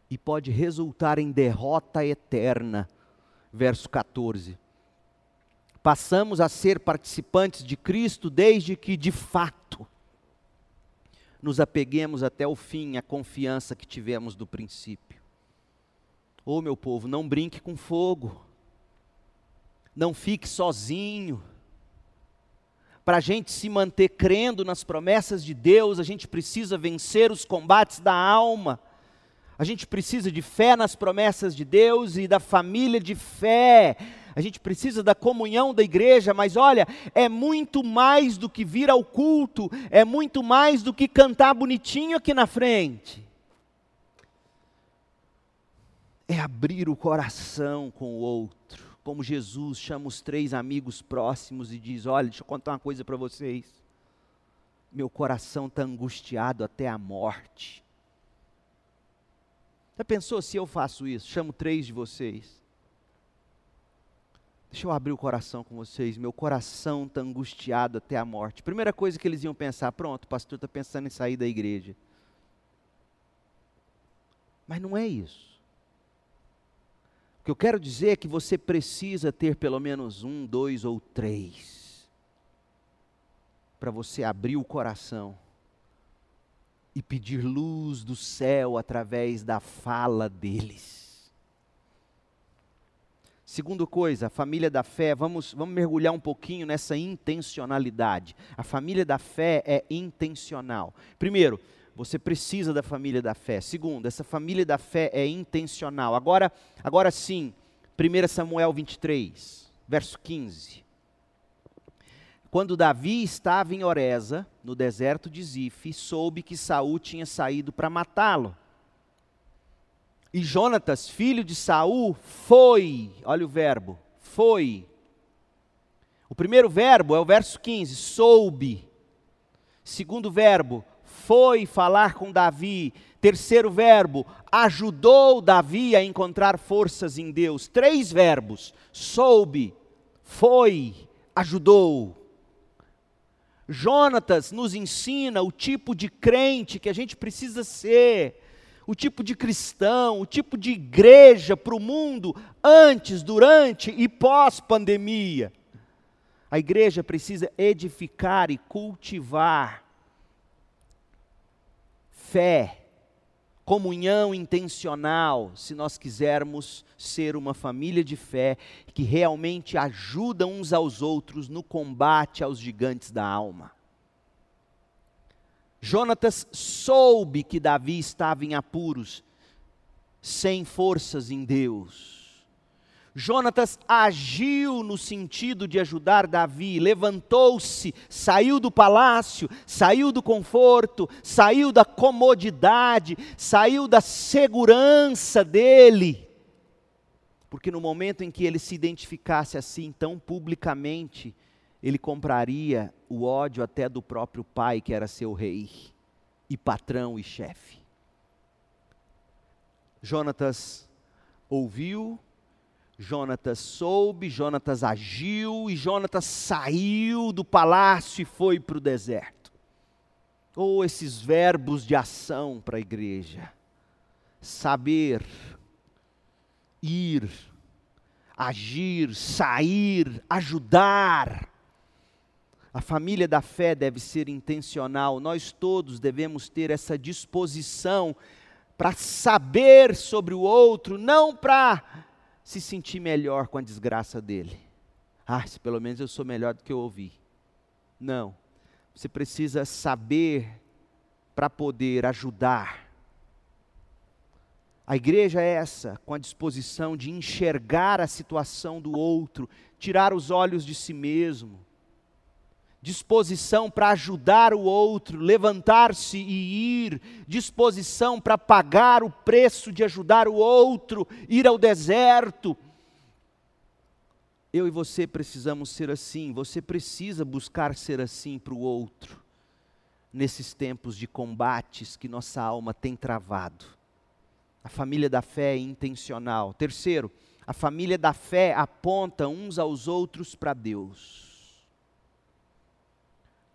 e pode resultar em derrota eterna, verso 14. Passamos a ser participantes de Cristo desde que, de fato, nos apeguemos até o fim à confiança que tivemos do princípio. Ô oh, meu povo, não brinque com fogo, não fique sozinho, para a gente se manter crendo nas promessas de Deus, a gente precisa vencer os combates da alma. A gente precisa de fé nas promessas de Deus e da família de fé. A gente precisa da comunhão da igreja, mas olha, é muito mais do que vir ao culto, é muito mais do que cantar bonitinho aqui na frente. É abrir o coração com o outro como Jesus chama os três amigos próximos e diz: Olha, deixa eu contar uma coisa para vocês. Meu coração está angustiado até a morte. Já pensou se eu faço isso? Chamo três de vocês. Deixa eu abrir o coração com vocês. Meu coração está angustiado até a morte. Primeira coisa que eles iam pensar: pronto, o pastor está pensando em sair da igreja. Mas não é isso. O que eu quero dizer é que você precisa ter pelo menos um, dois ou três, para você abrir o coração e pedir luz do céu através da fala deles. Segunda coisa, a família da fé, vamos, vamos mergulhar um pouquinho nessa intencionalidade. A família da fé é intencional. Primeiro, você precisa da família da fé. Segundo, essa família da fé é intencional. Agora, agora sim, 1 Samuel 23, verso 15. Quando Davi estava em Oreza, no deserto de Zif, soube que Saul tinha saído para matá-lo. E Jonatas, filho de Saul, foi, olha o verbo, foi. O primeiro verbo é o verso 15, soube. Segundo verbo, foi falar com Davi. Terceiro verbo, ajudou Davi a encontrar forças em Deus. Três verbos: soube, foi, ajudou. Jonatas nos ensina o tipo de crente que a gente precisa ser, o tipo de cristão, o tipo de igreja para o mundo antes, durante e pós-pandemia. A igreja precisa edificar e cultivar fé, comunhão intencional, se nós quisermos ser uma família de fé que realmente ajuda uns aos outros no combate aos gigantes da alma. Jonatas soube que Davi estava em apuros, sem forças em Deus. Jonatas agiu no sentido de ajudar Davi, levantou-se, saiu do palácio, saiu do conforto, saiu da comodidade, saiu da segurança dele. Porque no momento em que ele se identificasse assim tão publicamente, ele compraria o ódio até do próprio pai, que era seu rei, e patrão e chefe. Jonatas ouviu Jonatas soube, Jonatas agiu e Jonatas saiu do palácio e foi para o deserto. Ou oh, esses verbos de ação para a igreja: saber, ir, agir, sair, ajudar. A família da fé deve ser intencional, nós todos devemos ter essa disposição para saber sobre o outro, não para se sentir melhor com a desgraça dele. Ah, se pelo menos eu sou melhor do que eu ouvi. Não. Você precisa saber para poder ajudar. A igreja é essa, com a disposição de enxergar a situação do outro, tirar os olhos de si mesmo disposição para ajudar o outro, levantar-se e ir, disposição para pagar o preço de ajudar o outro, ir ao deserto. Eu e você precisamos ser assim, você precisa buscar ser assim para o outro, nesses tempos de combates que nossa alma tem travado. A família da fé é intencional. Terceiro, a família da fé aponta uns aos outros para Deus.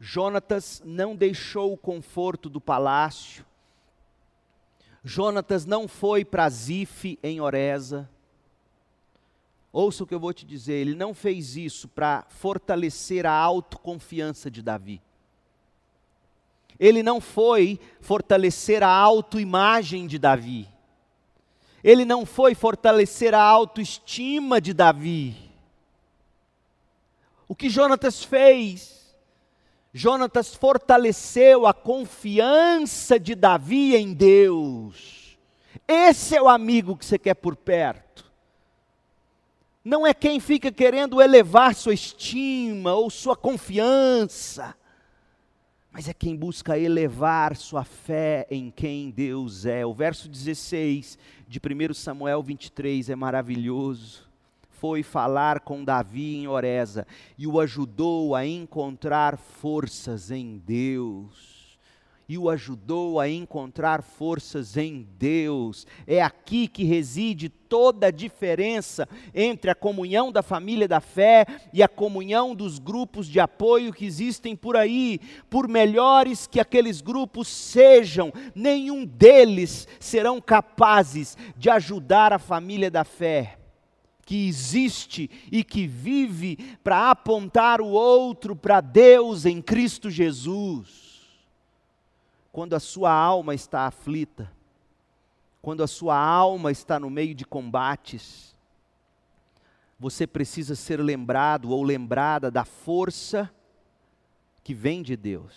Jonatas não deixou o conforto do palácio. Jonatas não foi para Zif em Oreza. Ouça o que eu vou te dizer, ele não fez isso para fortalecer a autoconfiança de Davi. Ele não foi fortalecer a autoimagem de Davi. Ele não foi fortalecer a autoestima de Davi. O que Jonatas fez Jonatas fortaleceu a confiança de Davi em Deus. Esse é o amigo que você quer por perto. Não é quem fica querendo elevar sua estima ou sua confiança, mas é quem busca elevar sua fé em quem Deus é. O verso 16 de 1 Samuel 23 é maravilhoso foi falar com Davi em Oreza e o ajudou a encontrar forças em Deus. E o ajudou a encontrar forças em Deus. É aqui que reside toda a diferença entre a comunhão da família da fé e a comunhão dos grupos de apoio que existem por aí. Por melhores que aqueles grupos sejam, nenhum deles serão capazes de ajudar a família da fé que existe e que vive para apontar o outro para Deus em Cristo Jesus. Quando a sua alma está aflita, quando a sua alma está no meio de combates, você precisa ser lembrado ou lembrada da força que vem de Deus.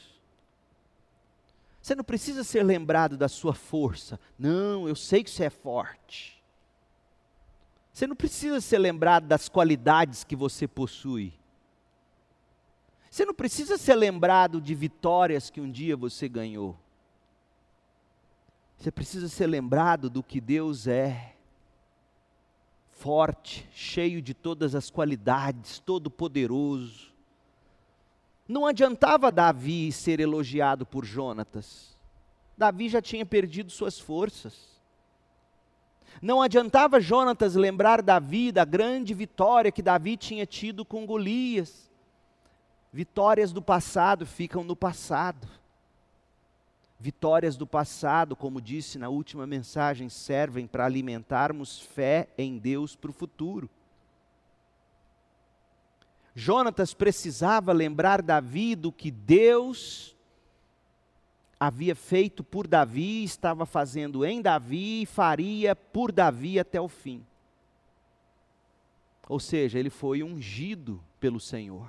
Você não precisa ser lembrado da sua força. Não, eu sei que você é forte. Você não precisa ser lembrado das qualidades que você possui. Você não precisa ser lembrado de vitórias que um dia você ganhou. Você precisa ser lembrado do que Deus é. Forte, cheio de todas as qualidades, todo-poderoso. Não adiantava Davi ser elogiado por Jonatas. Davi já tinha perdido suas forças. Não adiantava Jonatas lembrar Davi da grande vitória que Davi tinha tido com Golias. Vitórias do passado ficam no passado. Vitórias do passado, como disse na última mensagem, servem para alimentarmos fé em Deus para o futuro. Jonatas precisava lembrar Davi do que Deus havia feito por Davi, estava fazendo em Davi e faria por Davi até o fim. Ou seja, ele foi ungido pelo Senhor.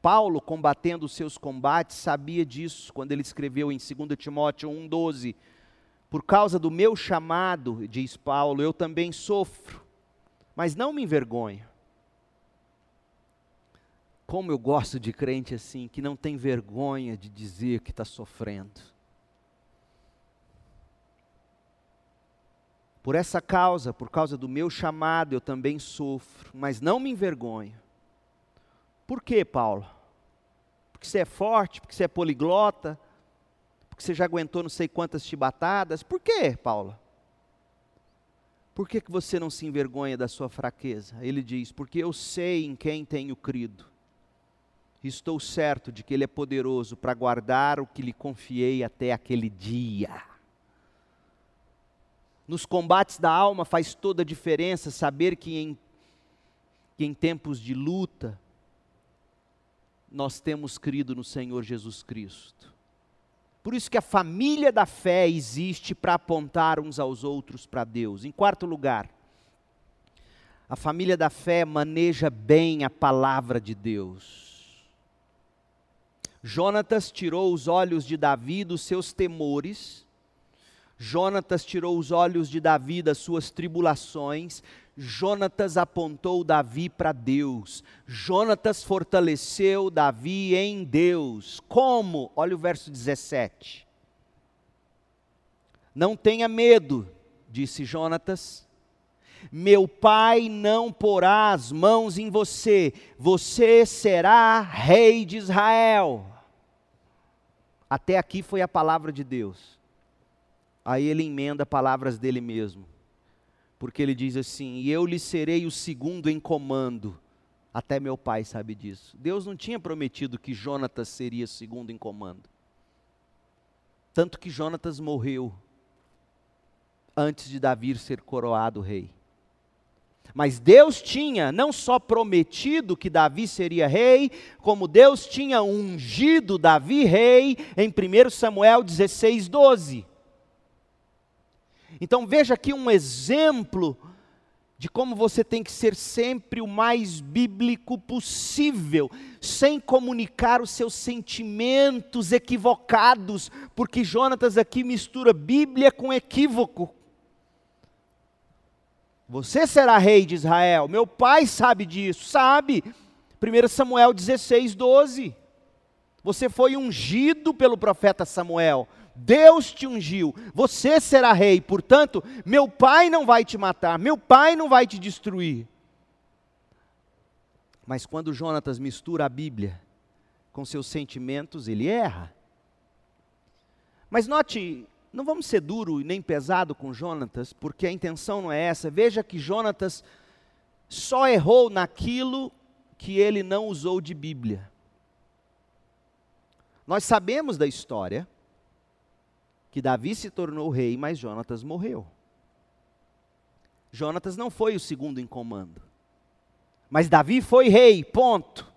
Paulo, combatendo os seus combates, sabia disso quando ele escreveu em 2 Timóteo 1,12: Por causa do meu chamado, diz Paulo, eu também sofro, mas não me envergonho como eu gosto de crente assim, que não tem vergonha de dizer que está sofrendo. Por essa causa, por causa do meu chamado, eu também sofro, mas não me envergonho. Por quê, Paulo? Porque você é forte, porque você é poliglota, porque você já aguentou não sei quantas chibatadas. Por quê, Paulo? Por que, que você não se envergonha da sua fraqueza? Ele diz: Porque eu sei em quem tenho crido estou certo de que Ele é poderoso para guardar o que lhe confiei até aquele dia. Nos combates da alma faz toda a diferença saber que em, que em tempos de luta, nós temos crido no Senhor Jesus Cristo. Por isso que a família da fé existe para apontar uns aos outros para Deus. Em quarto lugar, a família da fé maneja bem a palavra de Deus. Jonatas tirou os olhos de Davi dos seus temores, Jonatas tirou os olhos de Davi das suas tribulações, Jonatas apontou Davi para Deus, Jonatas fortaleceu Davi em Deus. Como? Olha o verso 17. Não tenha medo, disse Jonatas, meu pai não porá as mãos em você, você será rei de Israel. Até aqui foi a palavra de Deus. Aí ele emenda palavras dele mesmo. Porque ele diz assim: E eu lhe serei o segundo em comando. Até meu pai sabe disso. Deus não tinha prometido que Jonatas seria segundo em comando. Tanto que Jonatas morreu antes de Davi ser coroado rei. Mas Deus tinha não só prometido que Davi seria rei, como Deus tinha ungido Davi rei em 1 Samuel 16, 12. Então veja aqui um exemplo de como você tem que ser sempre o mais bíblico possível, sem comunicar os seus sentimentos equivocados, porque Jonatas aqui mistura Bíblia com equívoco. Você será rei de Israel. Meu pai sabe disso, sabe. 1 Samuel 16, 12. Você foi ungido pelo profeta Samuel. Deus te ungiu. Você será rei. Portanto, meu pai não vai te matar. Meu pai não vai te destruir. Mas quando Jonatas mistura a Bíblia com seus sentimentos, ele erra. Mas note não vamos ser duro e nem pesado com Jonatas, porque a intenção não é essa. Veja que Jonatas só errou naquilo que ele não usou de Bíblia. Nós sabemos da história que Davi se tornou rei, mas Jonatas morreu. Jonatas não foi o segundo em comando. Mas Davi foi rei, ponto.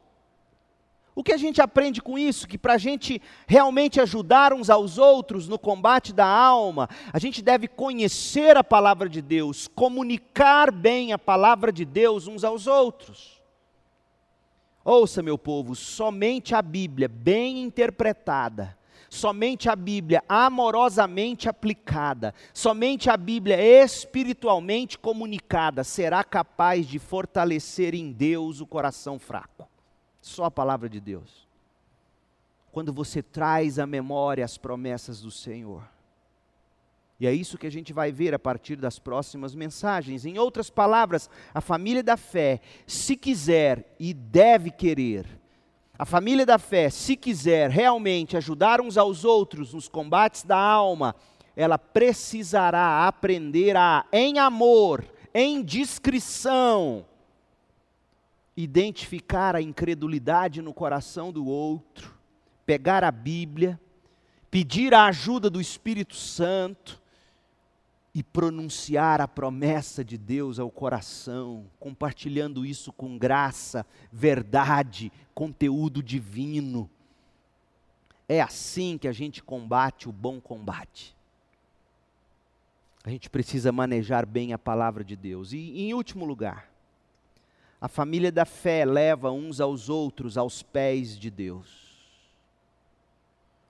O que a gente aprende com isso? Que para a gente realmente ajudar uns aos outros no combate da alma, a gente deve conhecer a palavra de Deus, comunicar bem a palavra de Deus uns aos outros. Ouça, meu povo, somente a Bíblia bem interpretada, somente a Bíblia amorosamente aplicada, somente a Bíblia espiritualmente comunicada será capaz de fortalecer em Deus o coração fraco. Só a palavra de Deus. Quando você traz à memória as promessas do Senhor. E é isso que a gente vai ver a partir das próximas mensagens. Em outras palavras, a família da fé, se quiser e deve querer, a família da fé, se quiser realmente ajudar uns aos outros nos combates da alma, ela precisará aprender a, em amor, em discrição, identificar a incredulidade no coração do outro, pegar a Bíblia, pedir a ajuda do Espírito Santo, e pronunciar a promessa de Deus ao coração, compartilhando isso com graça, verdade, conteúdo divino. É assim que a gente combate o bom combate. A gente precisa manejar bem a palavra de Deus. E, em último lugar, a família da fé leva uns aos outros aos pés de Deus.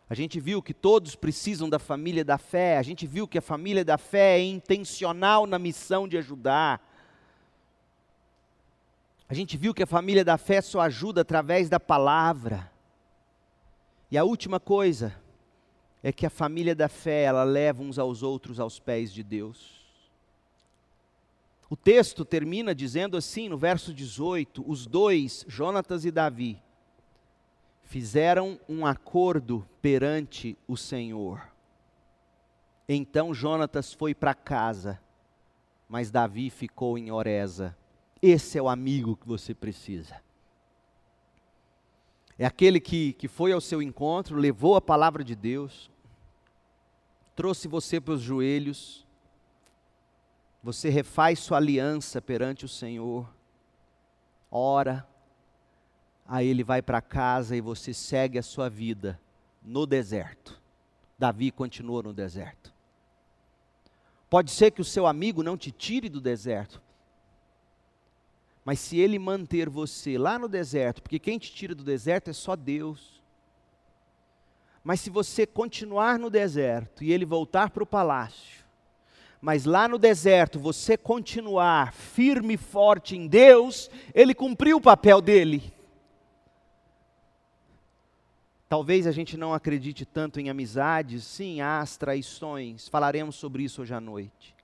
A gente viu que todos precisam da família da fé, a gente viu que a família da fé é intencional na missão de ajudar. A gente viu que a família da fé só ajuda através da palavra. E a última coisa é que a família da fé, ela leva uns aos outros aos pés de Deus. O texto termina dizendo assim, no verso 18: os dois, Jonatas e Davi, fizeram um acordo perante o Senhor. Então Jonatas foi para casa, mas Davi ficou em Oreza. Esse é o amigo que você precisa. É aquele que, que foi ao seu encontro, levou a palavra de Deus, trouxe você para os joelhos, você refaz sua aliança perante o Senhor, ora, aí ele vai para casa e você segue a sua vida no deserto. Davi continuou no deserto. Pode ser que o seu amigo não te tire do deserto, mas se ele manter você lá no deserto, porque quem te tira do deserto é só Deus. Mas se você continuar no deserto e ele voltar para o palácio, mas lá no deserto você continuar firme e forte em Deus, ele cumpriu o papel dele. Talvez a gente não acredite tanto em amizades, sim, as traições, falaremos sobre isso hoje à noite.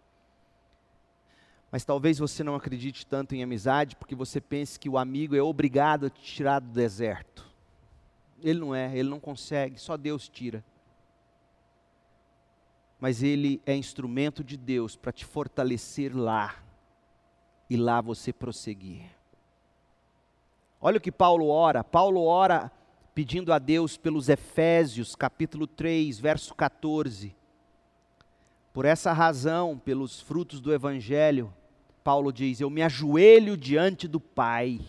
Mas talvez você não acredite tanto em amizade porque você pense que o amigo é obrigado a te tirar do deserto. Ele não é, ele não consegue, só Deus tira. Mas ele é instrumento de Deus para te fortalecer lá e lá você prosseguir. Olha o que Paulo ora. Paulo ora pedindo a Deus pelos Efésios, capítulo 3, verso 14. Por essa razão, pelos frutos do Evangelho, Paulo diz: Eu me ajoelho diante do Pai,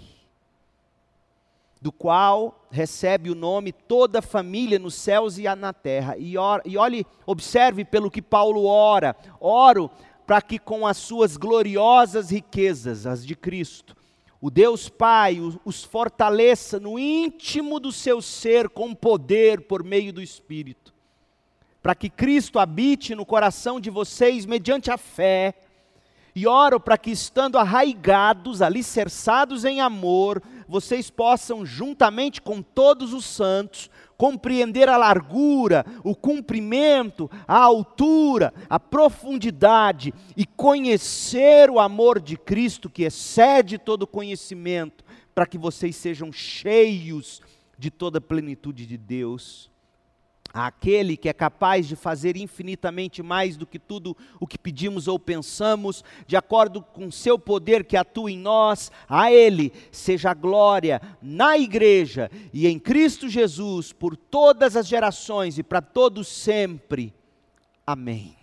do qual recebe o nome toda a família nos céus e na terra. E, ora, e olhe, observe pelo que Paulo ora: oro para que com as suas gloriosas riquezas, as de Cristo, o Deus Pai os fortaleça no íntimo do seu ser com poder por meio do Espírito, para que Cristo habite no coração de vocês mediante a fé, e oro para que, estando arraigados, alicerçados em amor, vocês possam, juntamente com todos os santos, compreender a largura, o comprimento, a altura, a profundidade e conhecer o amor de Cristo que excede todo conhecimento, para que vocês sejam cheios de toda a plenitude de Deus aquele que é capaz de fazer infinitamente mais do que tudo o que pedimos ou pensamos, de acordo com seu poder que atua em nós, a Ele seja a glória na igreja e em Cristo Jesus por todas as gerações e para todos sempre. Amém.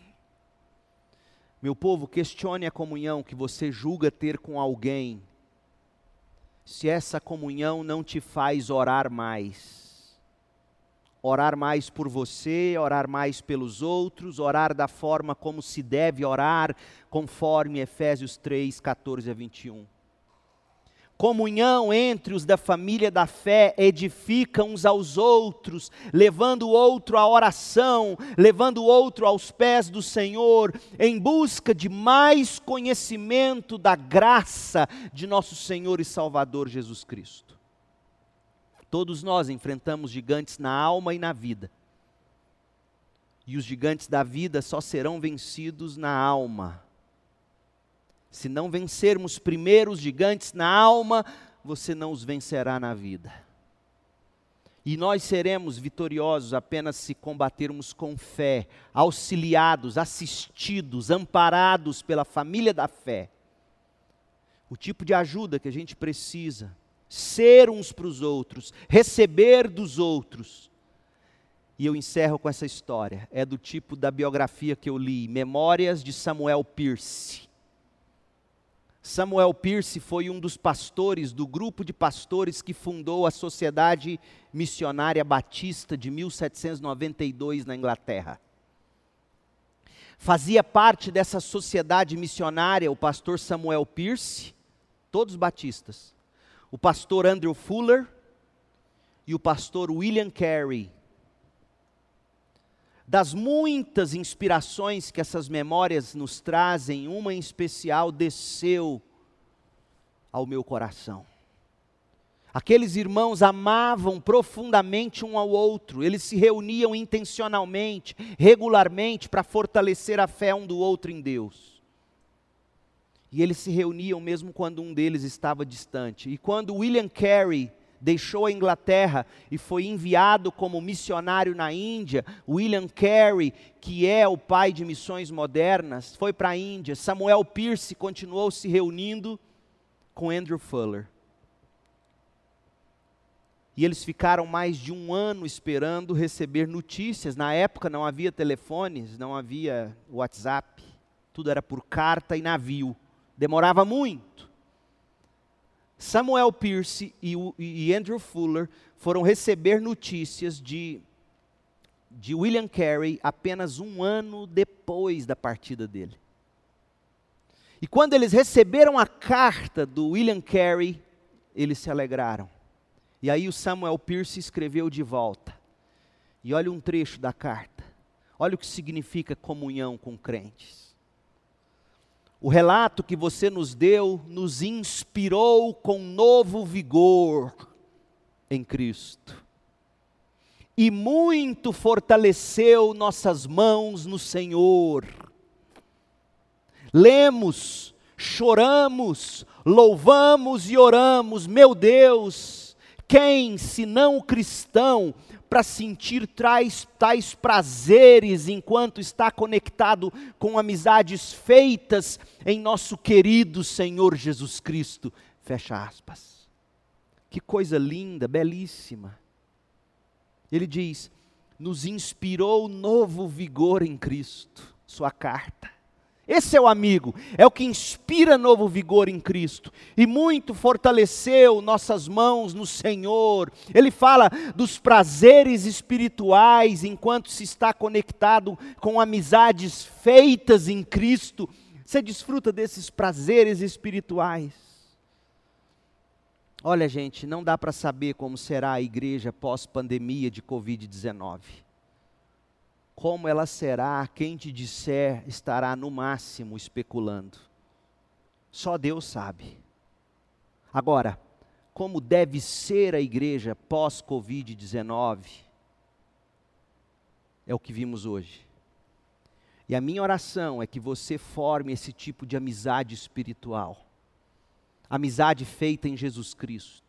Meu povo, questione a comunhão que você julga ter com alguém, se essa comunhão não te faz orar mais orar mais por você, orar mais pelos outros, orar da forma como se deve orar, conforme Efésios 3, 14 a 21. Comunhão entre os da família da fé edifica uns aos outros, levando o outro à oração, levando o outro aos pés do Senhor, em busca de mais conhecimento da graça de nosso Senhor e Salvador Jesus Cristo. Todos nós enfrentamos gigantes na alma e na vida. E os gigantes da vida só serão vencidos na alma. Se não vencermos primeiro os gigantes na alma, você não os vencerá na vida. E nós seremos vitoriosos apenas se combatermos com fé, auxiliados, assistidos, amparados pela família da fé. O tipo de ajuda que a gente precisa, ser uns para os outros, receber dos outros. E eu encerro com essa história, é do tipo da biografia que eu li, Memórias de Samuel Pierce. Samuel Pierce foi um dos pastores do grupo de pastores que fundou a Sociedade Missionária Batista de 1792 na Inglaterra. Fazia parte dessa sociedade missionária o pastor Samuel Pierce, todos batistas, o pastor Andrew Fuller e o pastor William Carey, das muitas inspirações que essas memórias nos trazem, uma em especial desceu ao meu coração. Aqueles irmãos amavam profundamente um ao outro, eles se reuniam intencionalmente, regularmente, para fortalecer a fé um do outro em Deus. E eles se reuniam mesmo quando um deles estava distante. E quando William Carey deixou a Inglaterra e foi enviado como missionário na Índia. William Carey, que é o pai de missões modernas, foi para a Índia. Samuel Pierce continuou se reunindo com Andrew Fuller. E eles ficaram mais de um ano esperando receber notícias. Na época não havia telefones, não havia WhatsApp, tudo era por carta e navio. Demorava muito. Samuel Pierce e, e Andrew Fuller foram receber notícias de, de William Carey apenas um ano depois da partida dele. E quando eles receberam a carta do William Carey, eles se alegraram. E aí o Samuel Pierce escreveu de volta. E olha um trecho da carta. Olha o que significa comunhão com crentes. O relato que você nos deu nos inspirou com novo vigor em Cristo. E muito fortaleceu nossas mãos no Senhor. Lemos, choramos, louvamos e oramos, meu Deus, quem, senão o cristão, para sentir tais, tais prazeres enquanto está conectado com amizades feitas em nosso querido Senhor Jesus Cristo. Fecha aspas. Que coisa linda, belíssima. Ele diz: nos inspirou novo vigor em Cristo, sua carta. Esse é o amigo, é o que inspira novo vigor em Cristo e muito fortaleceu nossas mãos no Senhor. Ele fala dos prazeres espirituais enquanto se está conectado com amizades feitas em Cristo. Você desfruta desses prazeres espirituais. Olha, gente, não dá para saber como será a igreja pós-pandemia de Covid-19 como ela será, quem te disser estará no máximo especulando. Só Deus sabe. Agora, como deve ser a igreja pós-Covid-19, é o que vimos hoje. E a minha oração é que você forme esse tipo de amizade espiritual. Amizade feita em Jesus Cristo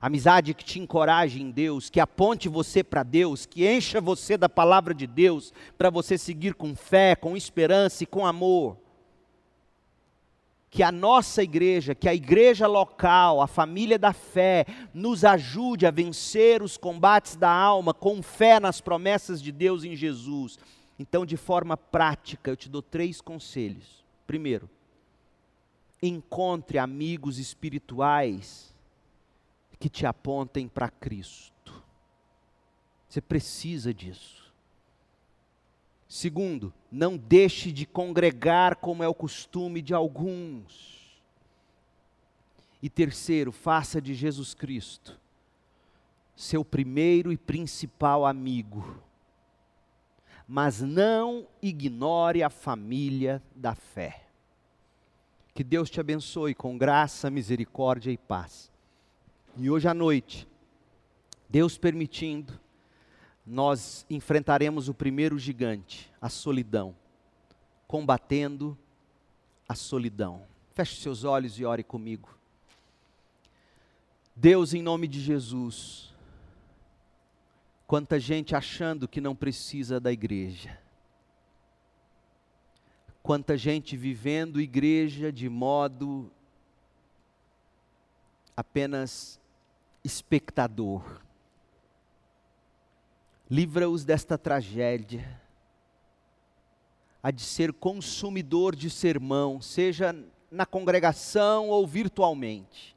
Amizade que te encoraje em Deus, que aponte você para Deus, que encha você da palavra de Deus, para você seguir com fé, com esperança e com amor. Que a nossa igreja, que a igreja local, a família da fé, nos ajude a vencer os combates da alma com fé nas promessas de Deus em Jesus. Então, de forma prática, eu te dou três conselhos. Primeiro, encontre amigos espirituais que te apontem para Cristo. Você precisa disso. Segundo, não deixe de congregar como é o costume de alguns. E terceiro, faça de Jesus Cristo seu primeiro e principal amigo. Mas não ignore a família da fé. Que Deus te abençoe com graça, misericórdia e paz. E hoje à noite, Deus permitindo, nós enfrentaremos o primeiro gigante, a solidão, combatendo a solidão. Feche seus olhos e ore comigo. Deus, em nome de Jesus, quanta gente achando que não precisa da igreja, quanta gente vivendo igreja de modo apenas espectador. Livra-os desta tragédia, a de ser consumidor de sermão, seja na congregação ou virtualmente.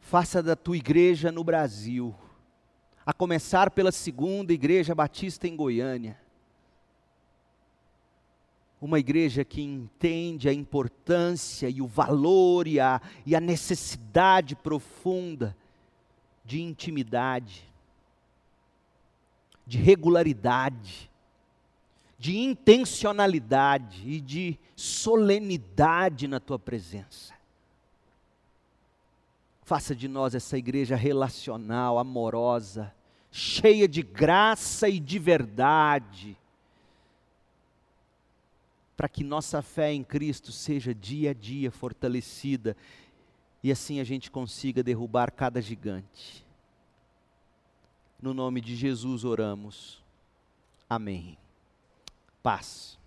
Faça da tua igreja no Brasil, a começar pela segunda igreja batista em Goiânia, uma igreja que entende a importância e o valor e a, e a necessidade profunda de intimidade, de regularidade, de intencionalidade e de solenidade na tua presença. Faça de nós essa igreja relacional, amorosa, cheia de graça e de verdade para que nossa fé em Cristo seja dia a dia fortalecida e assim a gente consiga derrubar cada gigante. No nome de Jesus oramos. Amém. Paz.